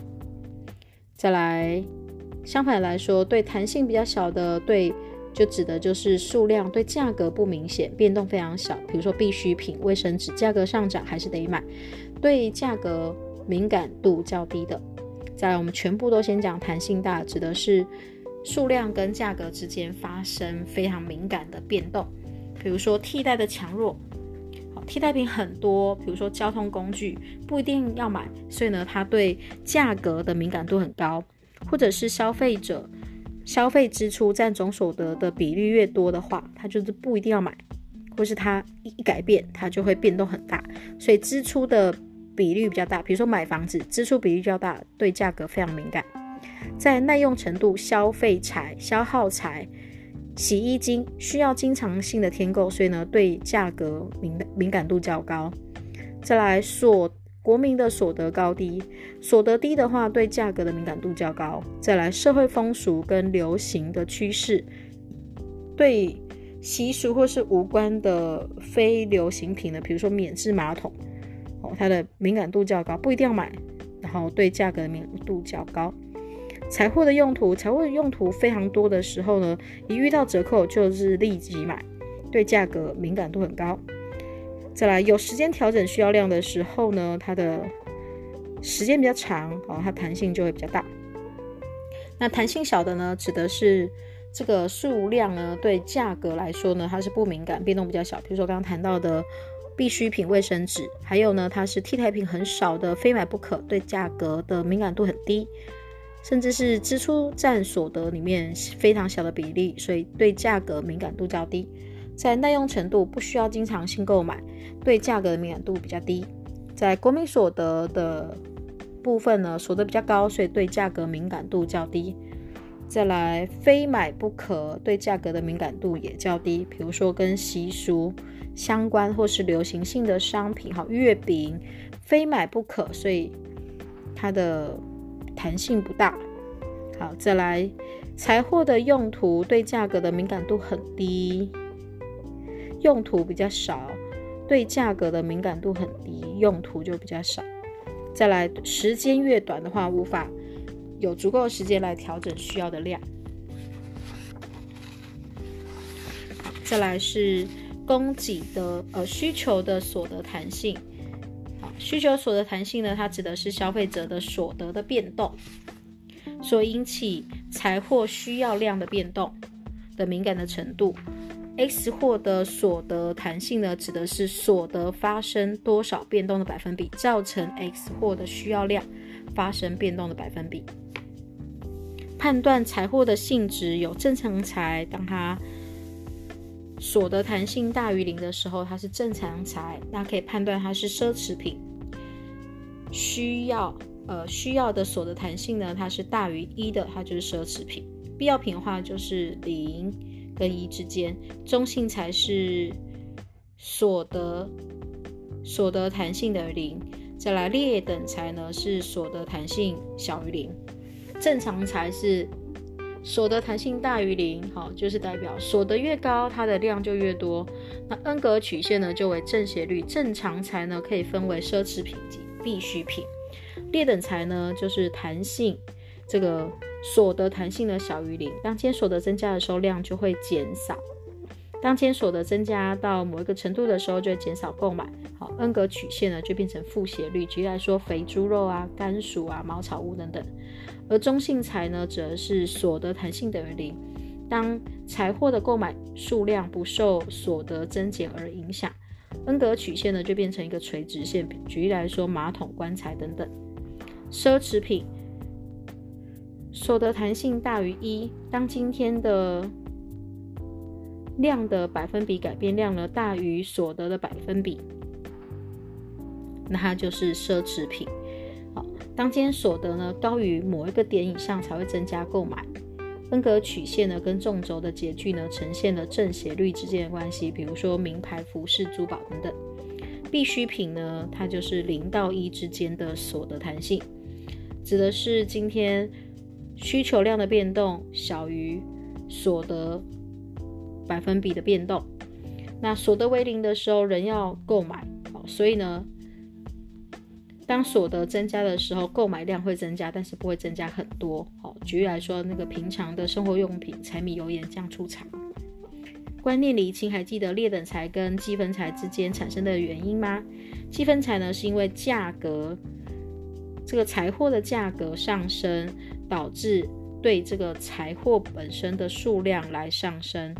Speaker 1: 再来，相反来说，对弹性比较小的，对就指的就是数量对价格不明显，变动非常小。比如说必需品，卫生纸价格上涨还是得买，对价格敏感度较低的。再来，我们全部都先讲弹性大，指的是数量跟价格之间发生非常敏感的变动。比如说替代的强弱，好，替代品很多，比如说交通工具不一定要买，所以呢，它对价格的敏感度很高。或者是消费者消费支出占总所得的比率越多的话，它就是不一定要买，或是它一一改变，它就会变动很大。所以支出的。比率比较大，比如说买房子，支出比率较大，对价格非常敏感。在耐用程度、消费财、消耗财、洗衣精需要经常性的添购，所以呢，对价格敏敏感度较高。再来，所国民的所得高低，所得低的话，对价格的敏感度较高。再来，社会风俗跟流行的趋势，对习俗或是无关的非流行品呢，比如说免治马桶。它的敏感度较高，不一定要买，然后对价格敏感度较高。财货的用途，财货的用途非常多的时候呢，一遇到折扣就是立即买，对价格敏感度很高。再来，有时间调整需要量的时候呢，它的时间比较长，哦，它弹性就会比较大。那弹性小的呢，指的是这个数量呢，对价格来说呢，它是不敏感，变动比较小。比如说刚刚谈到的必需品卫生纸，还有呢，它是替代品很少的，非买不可，对价格的敏感度很低。甚至是支出占所得里面非常小的比例，所以对价格敏感度较低。在耐用程度不需要经常性购买，对价格的敏感度比较低。在国民所得的部分呢，所得比较高，所以对价格敏感度较低。再来，非买不可，对价格的敏感度也较低。比如说跟习俗相关或是流行性的商品，哈，月饼非买不可，所以它的。弹性不大，好，再来财货的用途对价格的敏感度很低，用途比较少，对价格的敏感度很低，用途就比较少。再来时间越短的话，无法有足够的时间来调整需要的量。再来是供给的呃需求的所得弹性。需求所得弹性呢，它指的是消费者的所得的变动，所引起财货需要量的变动的敏感的程度。X 货的所得弹性呢，指的是所得发生多少变动的百分比，造成 X 货的需要量发生变动的百分比。判断财货的性质有正常财，当它所得弹性大于零的时候，它是正常财，那可以判断它是奢侈品。需要呃需要的所得弹性呢，它是大于一的，它就是奢侈品。必要品的话就是零跟一之间，中性才是所得所得弹性的零。再来劣等财呢是所得弹性小于零，正常财是所得弹性大于零，好，就是代表所得越高，它的量就越多。那恩格曲线呢就为正斜率，正常财呢可以分为奢侈品及。必需品，劣等财呢，就是弹性，这个所得弹性呢小于零。当间所得增加的时候，量就会减少；当天所得增加到某一个程度的时候，就会减少购买。好，恩格曲线呢就变成负斜率。举例来说，肥猪肉啊、甘薯啊、茅草屋等等。而中性财呢，则是所得弹性等于零。当财货的购买数量不受所得增减而影响。恩格曲线呢，就变成一个垂直线。举例来说，马桶、棺材等等，奢侈品所得弹性大于一。当今天的量的百分比改变量呢大于所得的百分比，那它就是奢侈品。好，当今天所得呢高于某一个点以上，才会增加购买。恩格曲线呢，跟纵轴的截距呢，呈现了正斜率之间的关系。比如说名牌服饰、珠宝等等，必需品呢，它就是零到一之间的所得弹性，指的是今天需求量的变动小于所得百分比的变动。那所得为零的时候，人要购买，所以呢。当所得增加的时候，购买量会增加，但是不会增加很多。好，举例来说，那个平常的生活用品，柴米油盐酱醋茶。观念厘清，还记得劣等财跟积分财之间产生的原因吗？积分财呢，是因为价格这个财货的价格上升，导致对这个财货本身的数量来上升。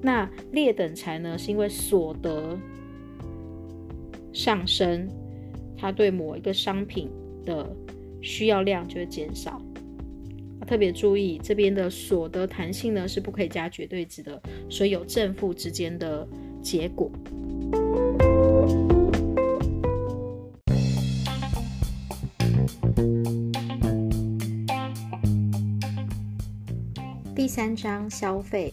Speaker 1: 那劣等财呢，是因为所得上升。它对某一个商品的需要量就会减少。特别注意这边的所得弹性呢是不可以加绝对值的，所以有正负之间的结果。第三章消费，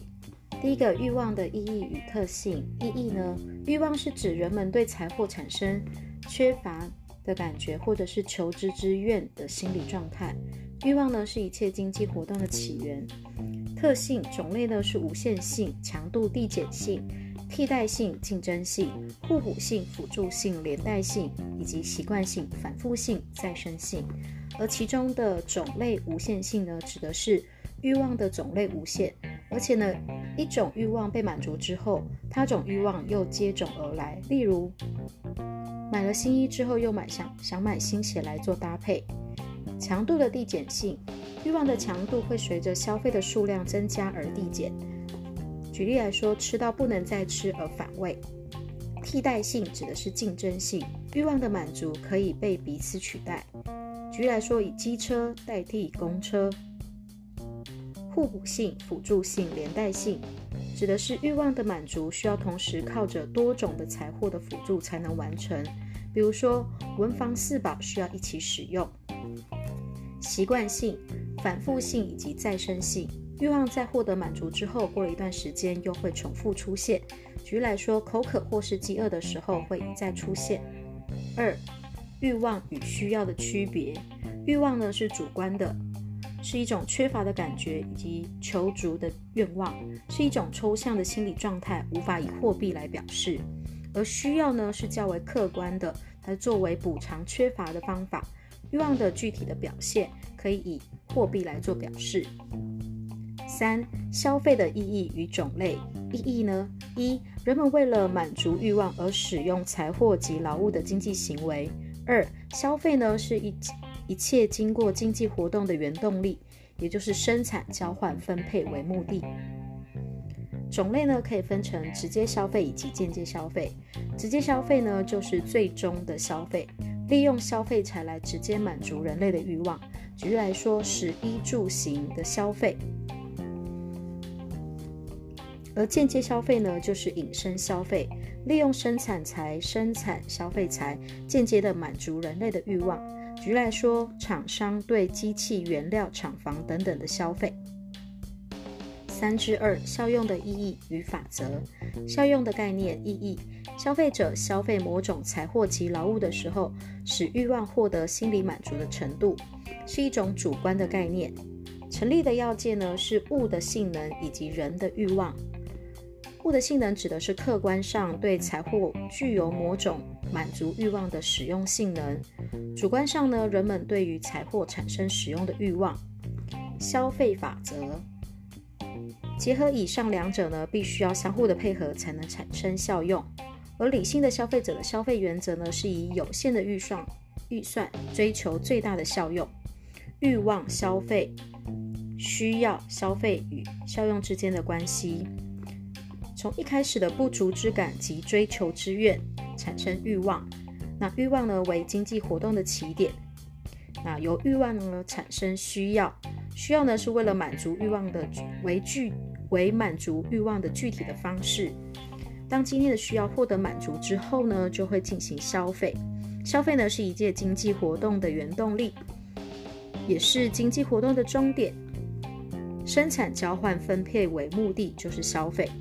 Speaker 1: 第一个欲望的意义与特性。意义呢，欲望是指人们对财货产生。缺乏的感觉，或者是求知之愿的心理状态。欲望呢，是一切经济活动的起源。特性种类呢是无限性、强度递减性、替代性、竞争性、互补性、辅助性、连带性，以及习惯性、反复性、再生性。而其中的种类无限性呢，指的是欲望的种类无限，而且呢，一种欲望被满足之后，他种欲望又接踵而来。例如，买了新衣之后，又买想想买新鞋来做搭配。强度的递减性，欲望的强度会随着消费的数量增加而递减。举例来说，吃到不能再吃而反胃。替代性指的是竞争性，欲望的满足可以被彼此取代。举例来说，以机车代替公车。互补性、辅助性、连带性，指的是欲望的满足需要同时靠着多种的财货的辅助才能完成。比如说，文房四宝需要一起使用。习惯性、反复性以及再生性，欲望在获得满足之后，过了一段时间又会重复出现。举例来说，口渴或是饥饿的时候会一再出现。二欲望与需要的区别，欲望呢是主观的，是一种缺乏的感觉以及求足的愿望，是一种抽象的心理状态，无法以货币来表示；而需要呢是较为客观的，它作为补偿缺乏的方法。欲望的具体的表现可以以货币来做表示。三、消费的意义与种类。意义呢？一、人们为了满足欲望而使用财货及劳务的经济行为。二、消费呢是一一切经过经济活动的原动力，也就是生产、交换、分配为目的。种类呢可以分成直接消费以及间接消费。直接消费呢就是最终的消费，利用消费财来直接满足人类的欲望。举例来说，食衣住行的消费。而间接消费呢，就是引申消费，利用生产财生产消费财，间接的满足人类的欲望。举例来说，厂商对机器、原料、厂房等等的消费。三之二，效用的意义与法则。效用的概念意义：消费者消费某种财货及劳务的时候，使欲望获得心理满足的程度，是一种主观的概念。成立的要件呢，是物的性能以及人的欲望。物的性能指的是客观上对财货具有某种满足欲望的使用性能，主观上呢，人们对于财货产生使用的欲望。消费法则结合以上两者呢，必须要相互的配合才能产生效用。而理性的消费者的消费原则呢，是以有限的预算预算追求最大的效用。欲望消费需要消费与效用之间的关系。从一开始的不足之感及追求之愿产生欲望，那欲望呢为经济活动的起点，那由欲望呢产生需要，需要呢是为了满足欲望的为具为满足欲望的具体的方式。当今天的需要获得满足之后呢，就会进行消费。消费呢是一届经济活动的原动力，也是经济活动的终点。生产、交换、分配为目的就是消费。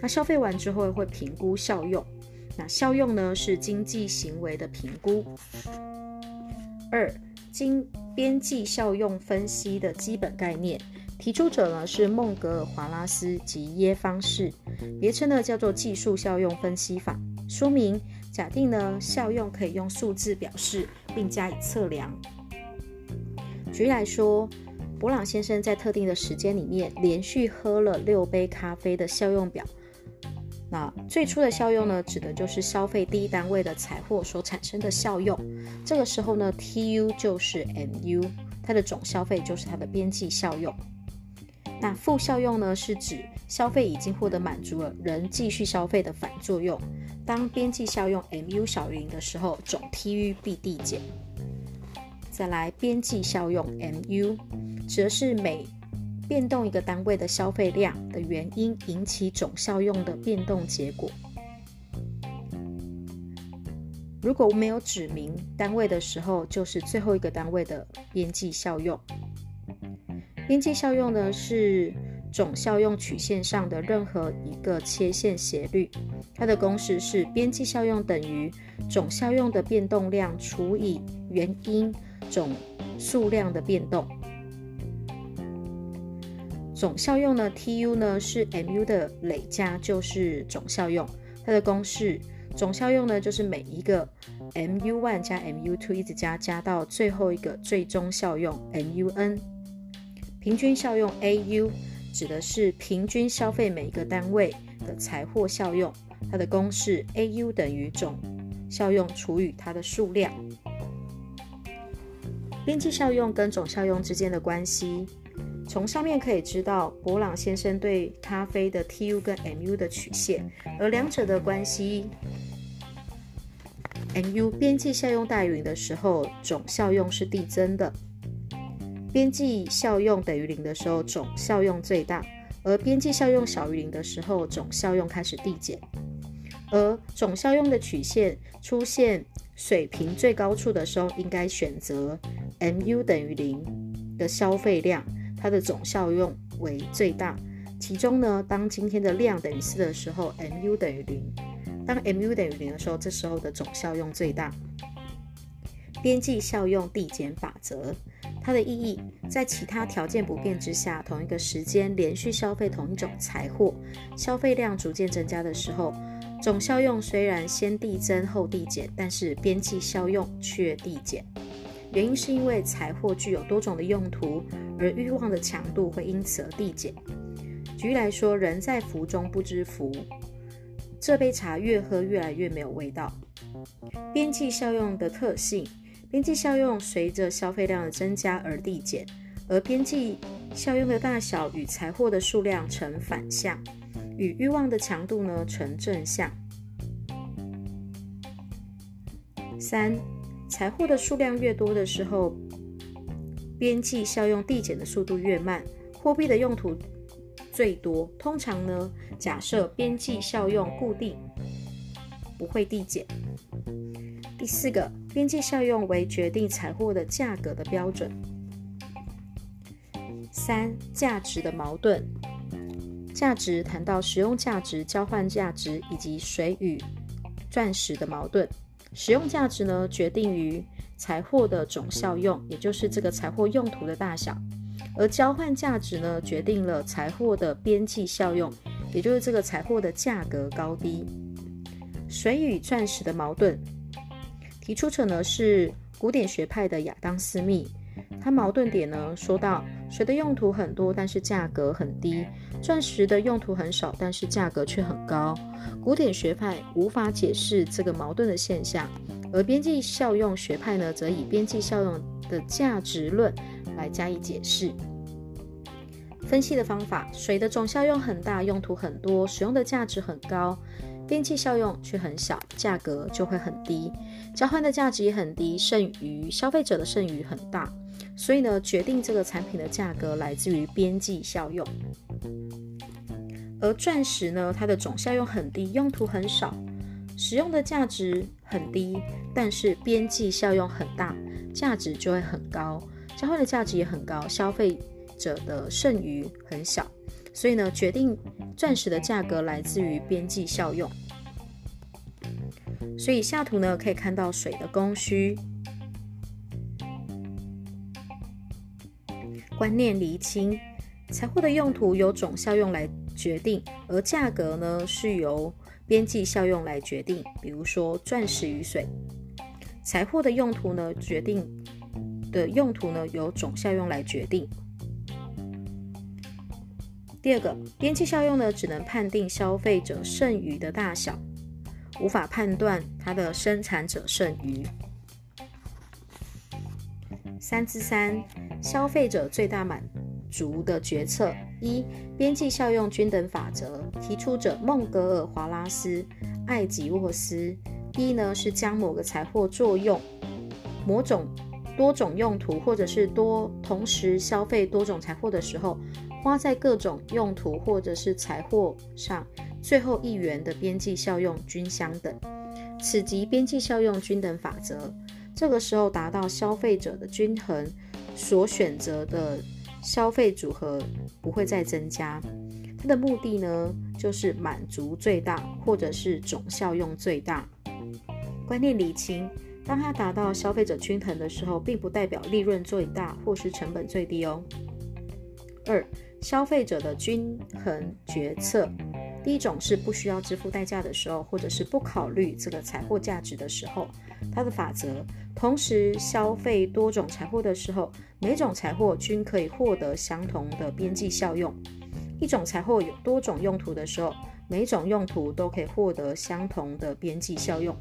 Speaker 1: 那消费完之后会评估效用，那效用呢是经济行为的评估。二、经边际效用分析的基本概念，提出者呢是孟格尔华拉斯及耶方士，别称呢叫做技术效用分析法。说明假定呢效用可以用数字表示，并加以测量。举例来说，博朗先生在特定的时间里面连续喝了六杯咖啡的效用表。那最初的效用呢，指的就是消费第一单位的财货所产生的效用。这个时候呢，TU 就是 MU，它的总消费就是它的边际效用。那负效用呢，是指消费已经获得满足了，仍继续消费的反作用。当边际效用 MU 小于零的时候，总 TU 必递减。再来，边际效用 MU，指的是每变动一个单位的消费量的原因，引起总效用的变动结果。如果没有指明单位的时候，就是最后一个单位的边际效用。边际效用呢是总效用曲线上的任何一个切线斜率，它的公式是边际效用等于总效用的变动量除以原因总数量的变动。总效用呢，TU 呢是 MU 的累加，就是总效用。它的公式，总效用呢就是每一个 MU1 加 MU2 一直加，加到最后一个最终效用 MUN。平均效用 AU 指的是平均消费每一个单位的财货效用。它的公式 AU 等于总效用除以它的数量。边际效用跟总效用之间的关系，从上面可以知道博朗先生对咖啡的 TU 跟 MU 的曲线，而两者的关系，MU 边际效用大于零的时候，总效用是递增的；边际效用等于零的时候，总效用最大；而边际效用小于零的时候，总效用开始递减。而总效用的曲线出现水平最高处的时候，应该选择。mu 等于零的消费量，它的总效用为最大。其中呢，当今天的量等于四的时候，mu 等于零；当 mu 等于零的时候，这时候的总效用最大。边际效用递减法则，它的意义在其他条件不变之下，同一个时间连续消费同一种财货，消费量逐渐增加的时候，总效用虽然先递增后递减，但是边际效用却递减。原因是因为财货具有多种的用途，而欲望的强度会因此而递减。举例来说，人在福中不知福，这杯茶越喝越来越没有味道。边际效用的特性，边际效用随着消费量的增加而递减，而边际效用的大小与财货的数量成反向，与欲望的强度呢成正向。三。财货的数量越多的时候，边际效用递减的速度越慢。货币的用途最多，通常呢，假设边际效用固定，不会递减。第四个，边际效用为决定财货的价格的标准。三、价值的矛盾。价值谈到使用价值、交换价值以及水与钻石的矛盾。使用价值呢，决定于财货的总效用，也就是这个财货用途的大小；而交换价值呢，决定了财货的边际效用，也就是这个财货的价格高低。水与钻石的矛盾，提出者呢是古典学派的亚当·斯密。他矛盾点呢，说到水的用途很多，但是价格很低；钻石的用途很少，但是价格却很高。古典学派无法解释这个矛盾的现象，而边际效用学派呢，则以边际效用的价值论来加以解释。分析的方法：水的总效用很大，用途很多，使用的价值很高。边际效用却很小，价格就会很低，交换的价值也很低，剩余消费者的剩余很大，所以呢，决定这个产品的价格来自于边际效用。而钻石呢，它的总效用很低，用途很少，使用的价值很低，但是边际效用很大，价值就会很高，交换的价值也很高，消费者的剩余很小。所以呢，决定钻石的价格来自于边际效用。所以下图呢可以看到水的供需观念厘清，财货的用途由总效用来决定，而价格呢是由边际效用来决定。比如说钻石与水，财货的用途呢决定的用途呢由总效用来决定。第二个边际效用呢，只能判定消费者剩余的大小，无法判断它的生产者剩余。三之三，消费者最大满足的决策一边际效用均等法则，提出者孟格尔华拉斯、艾吉沃斯。一呢是将某个财货作用某种多种用途，或者是多同时消费多种财货的时候。花在各种用途或者是财货上，最后一元的边际效用均相等，此即边际效用均等法则。这个时候达到消费者的均衡，所选择的消费组合不会再增加。它的目的呢，就是满足最大，或者是总效用最大。观念理清：当它达到消费者均衡的时候，并不代表利润最大或是成本最低哦。二消费者的均衡决策。第一种是不需要支付代价的时候，或者是不考虑这个财货价值的时候，它的法则。同时消费多种财货的时候，每种财货均可以获得相同的边际效用。一种财货有多种用途的时候，每种用途都可以获得相同的边际效用。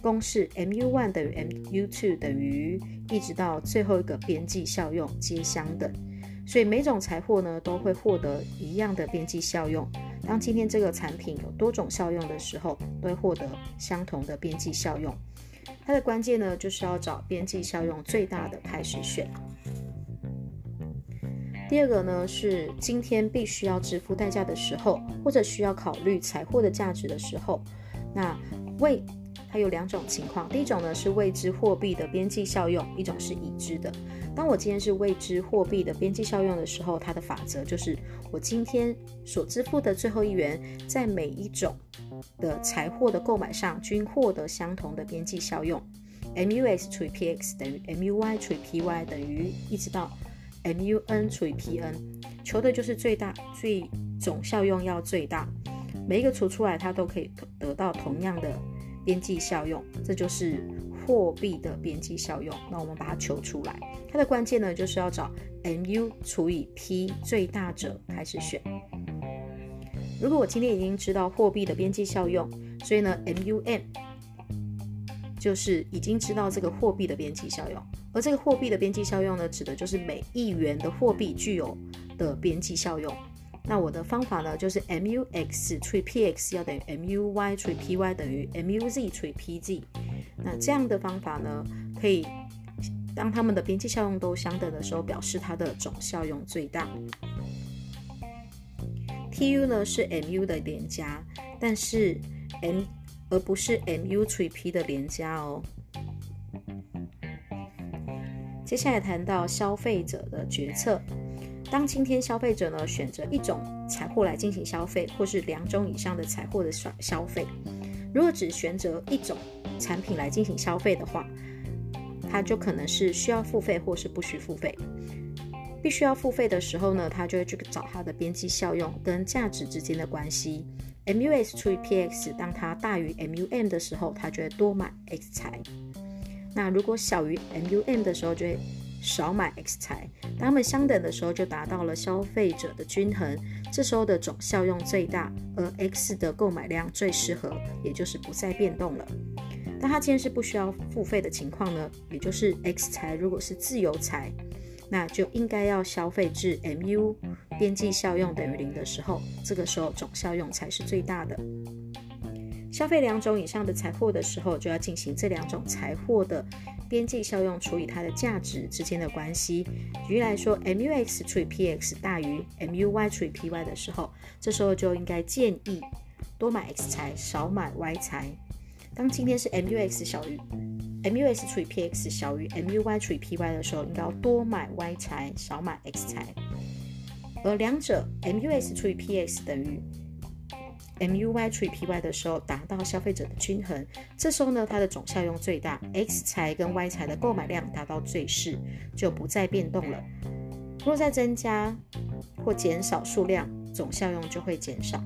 Speaker 1: 公式 mu one 等于 mu two 等于一直到最后一个边际效用皆相等，所以每种财货呢都会获得一样的边际效用。当今天这个产品有多种效用的时候，都会获得相同的边际效用。它的关键呢，就是要找边际效用最大的开始选。第二个呢，是今天必须要支付代价的时候，或者需要考虑财货的价值的时候，那未它有两种情况。第一种呢是未知货币的边际效用，一种是已知的。当我今天是未知货币的边际效用的时候，它的法则就是我今天所支付的最后一元，在每一种的财货的购买上均获得相同的边际效用。mus 除以 px 等于 muy 除以 py 等于一直到 mun 除以 pn，求的就是最大最总效用要最大，每一个除出来它都可以得到同样的边际效用，这就是。货币的边际效用，那我们把它求出来。它的关键呢，就是要找 mu 除以 p 最大者开始选。如果我今天已经知道货币的边际效用，所以呢，mum 就是已经知道这个货币的边际效用。而这个货币的边际效用呢，指的就是每一元的货币具有的边际效用。那我的方法呢，就是 mux 除以 px 要等于 muy 除以 py 等于 muz 除以 pz。那这样的方法呢，可以当它们的边际效用都相等的时候，表示它的总效用最大。Tu 呢是 mu 的连加，但是 m 而不是 mu 除以 p 的连加哦。接下来谈到消费者的决策。当今天消费者呢选择一种财货来进行消费，或是两种以上的财货的消消费，如果只选择一种产品来进行消费的话，它就可能是需要付费或是不需付费。必须要付费的时候呢，它就会去找它的边际效用跟价值之间的关系。mus 除以 px，当它大于 mum 的时候，它就会多买 x 财。那如果小于 mum 的时候，就会少买 x 财，当它们相等的时候，就达到了消费者的均衡，这时候的总效用最大，而 x 的购买量最适合，也就是不再变动了。当它既然是不需要付费的情况呢，也就是 x 财如果是自由财，那就应该要消费至 mu 边际效用等于零的时候，这个时候总效用才是最大的。消费两种以上的财货的时候，就要进行这两种财货的。边际效用除以它的价值之间的关系。举例来说，mux 除以 px 大于 muy 除以 py 的时候，这时候就应该建议多买 x 财，少买 y 财。当今天是 mux 小于 mus 除以 px 小于 muy 除以 py 的时候，应该要多买 y 财，少买 x 财。而两者 mus 除以 px 等于。MUY 除以 PY 的时候，达到消费者的均衡，这时候呢，它的总效用最大，X 财跟 Y 财的购买量达到最适，就不再变动了。若再增加或减少数量，总效用就会减少。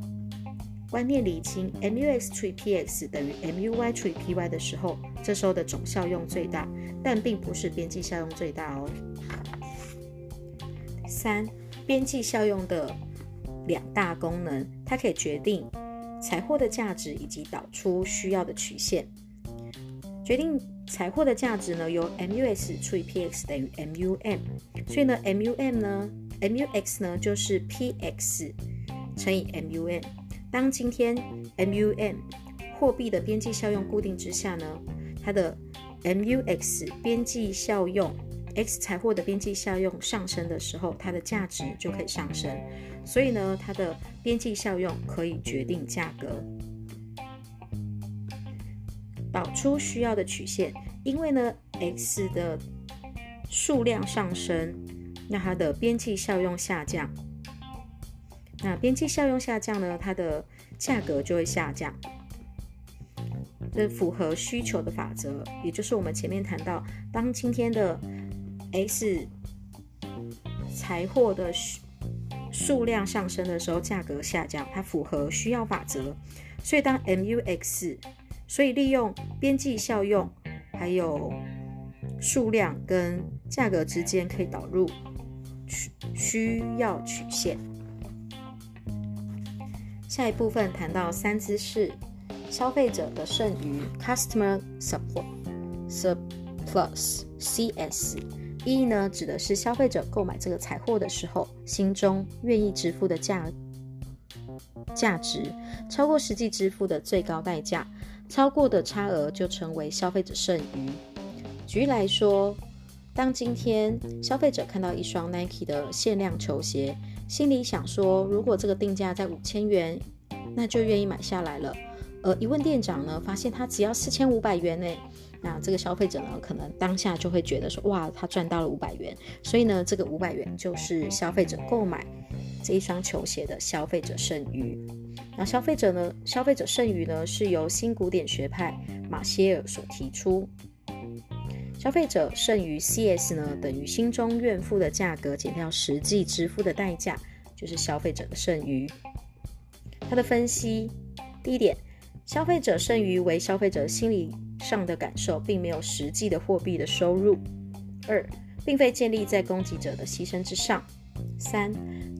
Speaker 1: 观念厘清，MUX 除以 PX 等于 MUY 除以 PY 的时候，这时候的总效用最大，但并不是边际效用最大哦。三，边际效用的两大功能，它可以决定。财货的价值以及导出需要的曲线，决定财货的价值呢，由 mus 除以 px 等于 mum，所以呢，mum 呢，mux 呢就是 px 乘以 mum。当今天 mum 货币的边际效用固定之下呢，它的 mux 边际效用。X 财货的边际效用上升的时候，它的价值就可以上升，所以呢，它的边际效用可以决定价格。导出需要的曲线，因为呢，x 的数量上升，那它的边际效用下降。那边际效用下降呢，它的价格就会下降。这符合需求的法则，也就是我们前面谈到，当今天的 S 财货的数量上升的时候，价格下降，它符合需要法则。所以当 MUX，所以利用边际效用，还有数量跟价格之间可以导入需需要曲线。下一部分谈到三姿势，消费者的剩余 （Customer Surplus，CS）。一呢，指的是消费者购买这个财货的时候，心中愿意支付的价价值超过实际支付的最高代价，超过的差额就成为消费者剩余。举例来说，当今天消费者看到一双 Nike 的限量球鞋。心里想说，如果这个定价在五千元，那就愿意买下来了。而一问店长呢，发现他只要四千五百元呢，那这个消费者呢，可能当下就会觉得说，哇，他赚到了五百元。所以呢，这个五百元就是消费者购买这一双球鞋的消费者剩余。那消费者呢，消费者剩余呢，是由新古典学派马歇尔所提出。消费者剩余 CS 呢，等于心中愿付的价格减掉实际支付的代价，就是消费者的剩余。他的分析，第一点，消费者剩余为消费者心理上的感受，并没有实际的货币的收入。二，并非建立在供给者的牺牲之上。三，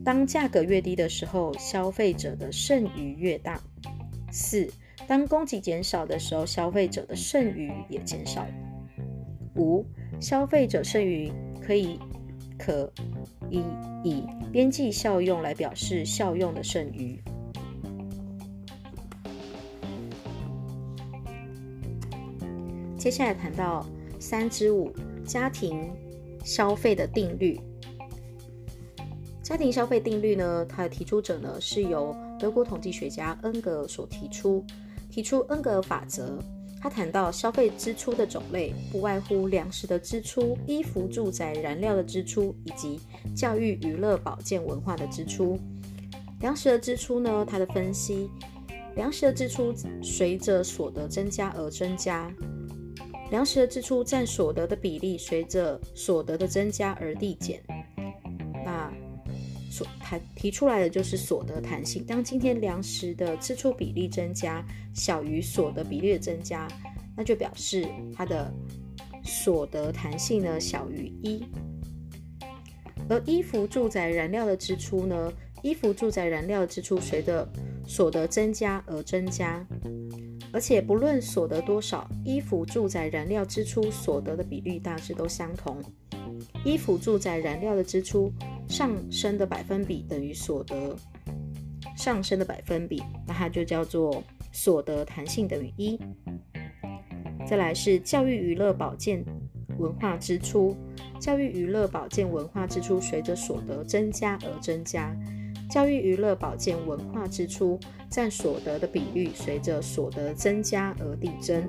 Speaker 1: 当价格越低的时候，消费者的剩余越大。四，当供给减少的时候，消费者的剩余也减少。五，消费者剩余可以可以以边际效用来表示效用的剩余。接下来谈到三之五家庭消费的定律。家庭消费定律呢，它的提出者呢是由德国统计学家恩格尔所提出，提出恩格尔法则。他谈到消费支出的种类，不外乎粮食的支出、衣服、住宅、燃料的支出，以及教育、娱乐、保健、文化的支出。粮食的支出呢？他的分析，粮食的支出随着所得增加而增加，粮食的支出占所得的比例随着所得的增加而递减。那所谈提出来的就是所得弹性。当今天粮食的支出比例增加小于所得比例的增加，那就表示它的所得弹性呢小于一。而衣服、住宅、燃料的支出呢？衣服、住宅、燃料支出随着所得增加而增加，而且不论所得多少，衣服、住宅、燃料支出所得的比率大致都相同。衣服、住宅、燃料的支出。上升的百分比等于所得上升的百分比，那它就叫做所得弹性等于一。再来是教育、娱乐、保健、文化支出，教育、娱乐、保健、文化支出随着所得增加而增加，教育、娱乐、保健、文化支出占所得的比率随着所得增加而递增，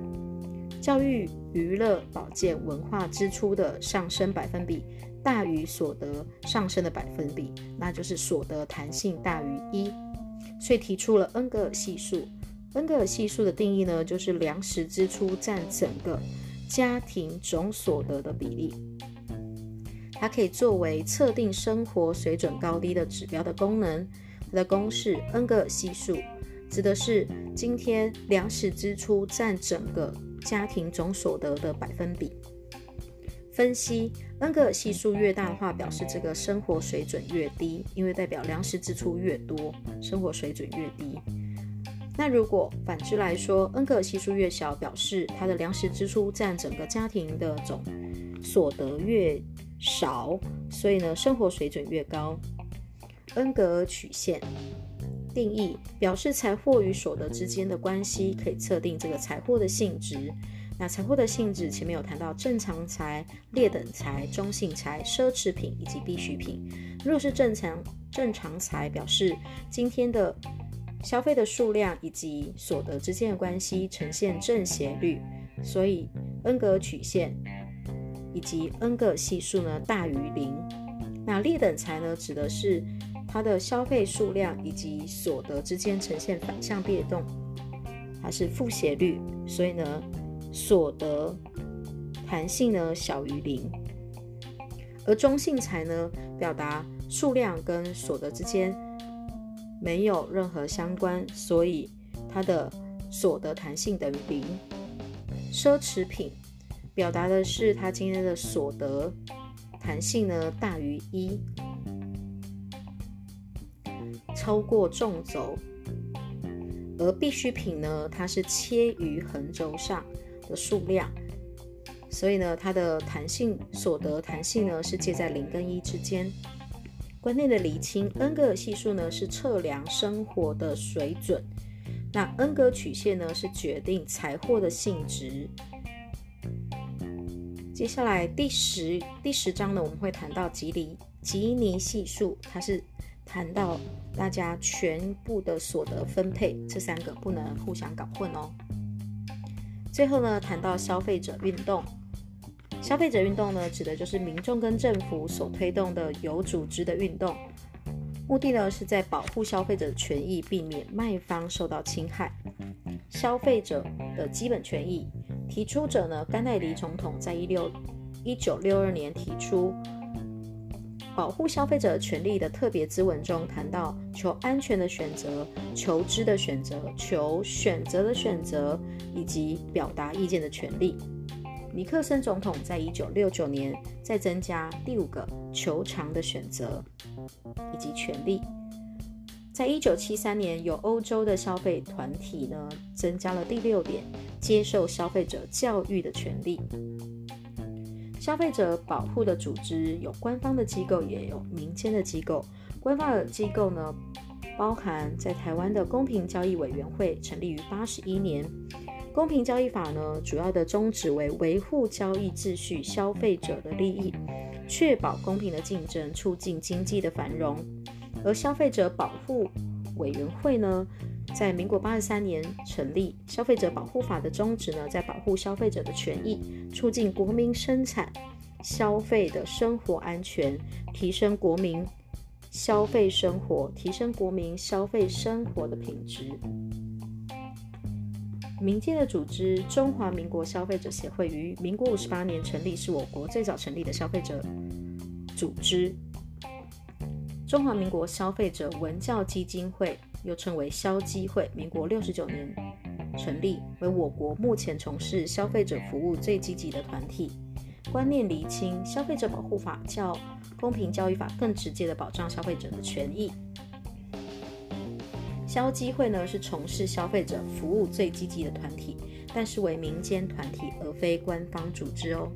Speaker 1: 教育、娱乐、保健、文化支出的上升百分比。大于所得上升的百分比，那就是所得弹性大于一，所以提出了恩格尔系数。恩格尔系数的定义呢，就是粮食支出占整个家庭总所得的比例。它可以作为测定生活水准高低的指标的功能。它的公式恩格尔系数指的是今天粮食支出占整个家庭总所得的百分比。分析恩格尔系数越大的话，表示这个生活水准越低，因为代表粮食支出越多，生活水准越低。那如果反之来说，恩格尔系数越小，表示它的粮食支出占整个家庭的总所得越少，所以呢，生活水准越高。恩格尔曲线定义表示财货与所得之间的关系，可以测定这个财货的性质。那财货的性质，前面有谈到正常财、劣等财、中性财、奢侈品以及必需品。如果是正常正常财，表示今天的消费的数量以及所得之间的关系呈现正斜率，所以恩格尔曲线以及 n 个系数呢大于零。那劣等财呢，指的是它的消费数量以及所得之间呈现反向变动，它是负斜率，所以呢。所得弹性呢小于零，而中性财呢表达数量跟所得之间没有任何相关，所以它的所得弹性等于零。奢侈品表达的是它今天的所得弹性呢大于一，超过纵轴。而必需品呢，它是切于横轴上的数量，所以呢，它的弹性所得弹性呢是介在零跟一之间。观念的厘清，恩格尔系数呢是测量生活的水准，那恩格曲线呢是决定财货的性质。接下来第十第十章呢，我们会谈到吉尼吉尼系数，它是谈到。大家全部的所得分配，这三个不能互相搞混哦。最后呢，谈到消费者运动，消费者运动呢，指的就是民众跟政府所推动的有组织的运动，目的呢是在保护消费者的权益，避免卖方受到侵害。消费者的基本权益，提出者呢，甘乃迪总统在一六一九六二年提出。保护消费者权利的特别咨文中谈到求安全的选择、求知的选择、求选择的选择以及表达意见的权利。尼克森总统在一九六九年再增加第五个求偿的选择以及权利。在一九七三年，有欧洲的消费团体呢增加了第六点接受消费者教育的权利。消费者保护的组织有官方的机构，也有民间的机构。官方的机构呢，包含在台湾的公平交易委员会，成立于八十一年。公平交易法呢，主要的宗旨为维护交易秩序、消费者的利益，确保公平的竞争，促进经济的繁荣。而消费者保护委员会呢？在民国八十三年成立消费者保护法的宗旨呢，在保护消费者的权益，促进国民生产消费的生活安全，提升国民消费生活，提升国民消费生活的品质。民间的组织中华民国消费者协会于民国五十八年成立，是我国最早成立的消费者组织。中华民国消费者文教基金会。又称为消基会，民国六十九年成立，为我国目前从事消费者服务最积极的团体。观念厘清，消费者保护法较公平交易法更直接的保障消费者的权益。消基会呢是从事消费者服务最积极的团体，但是为民间团体而非官方组织哦。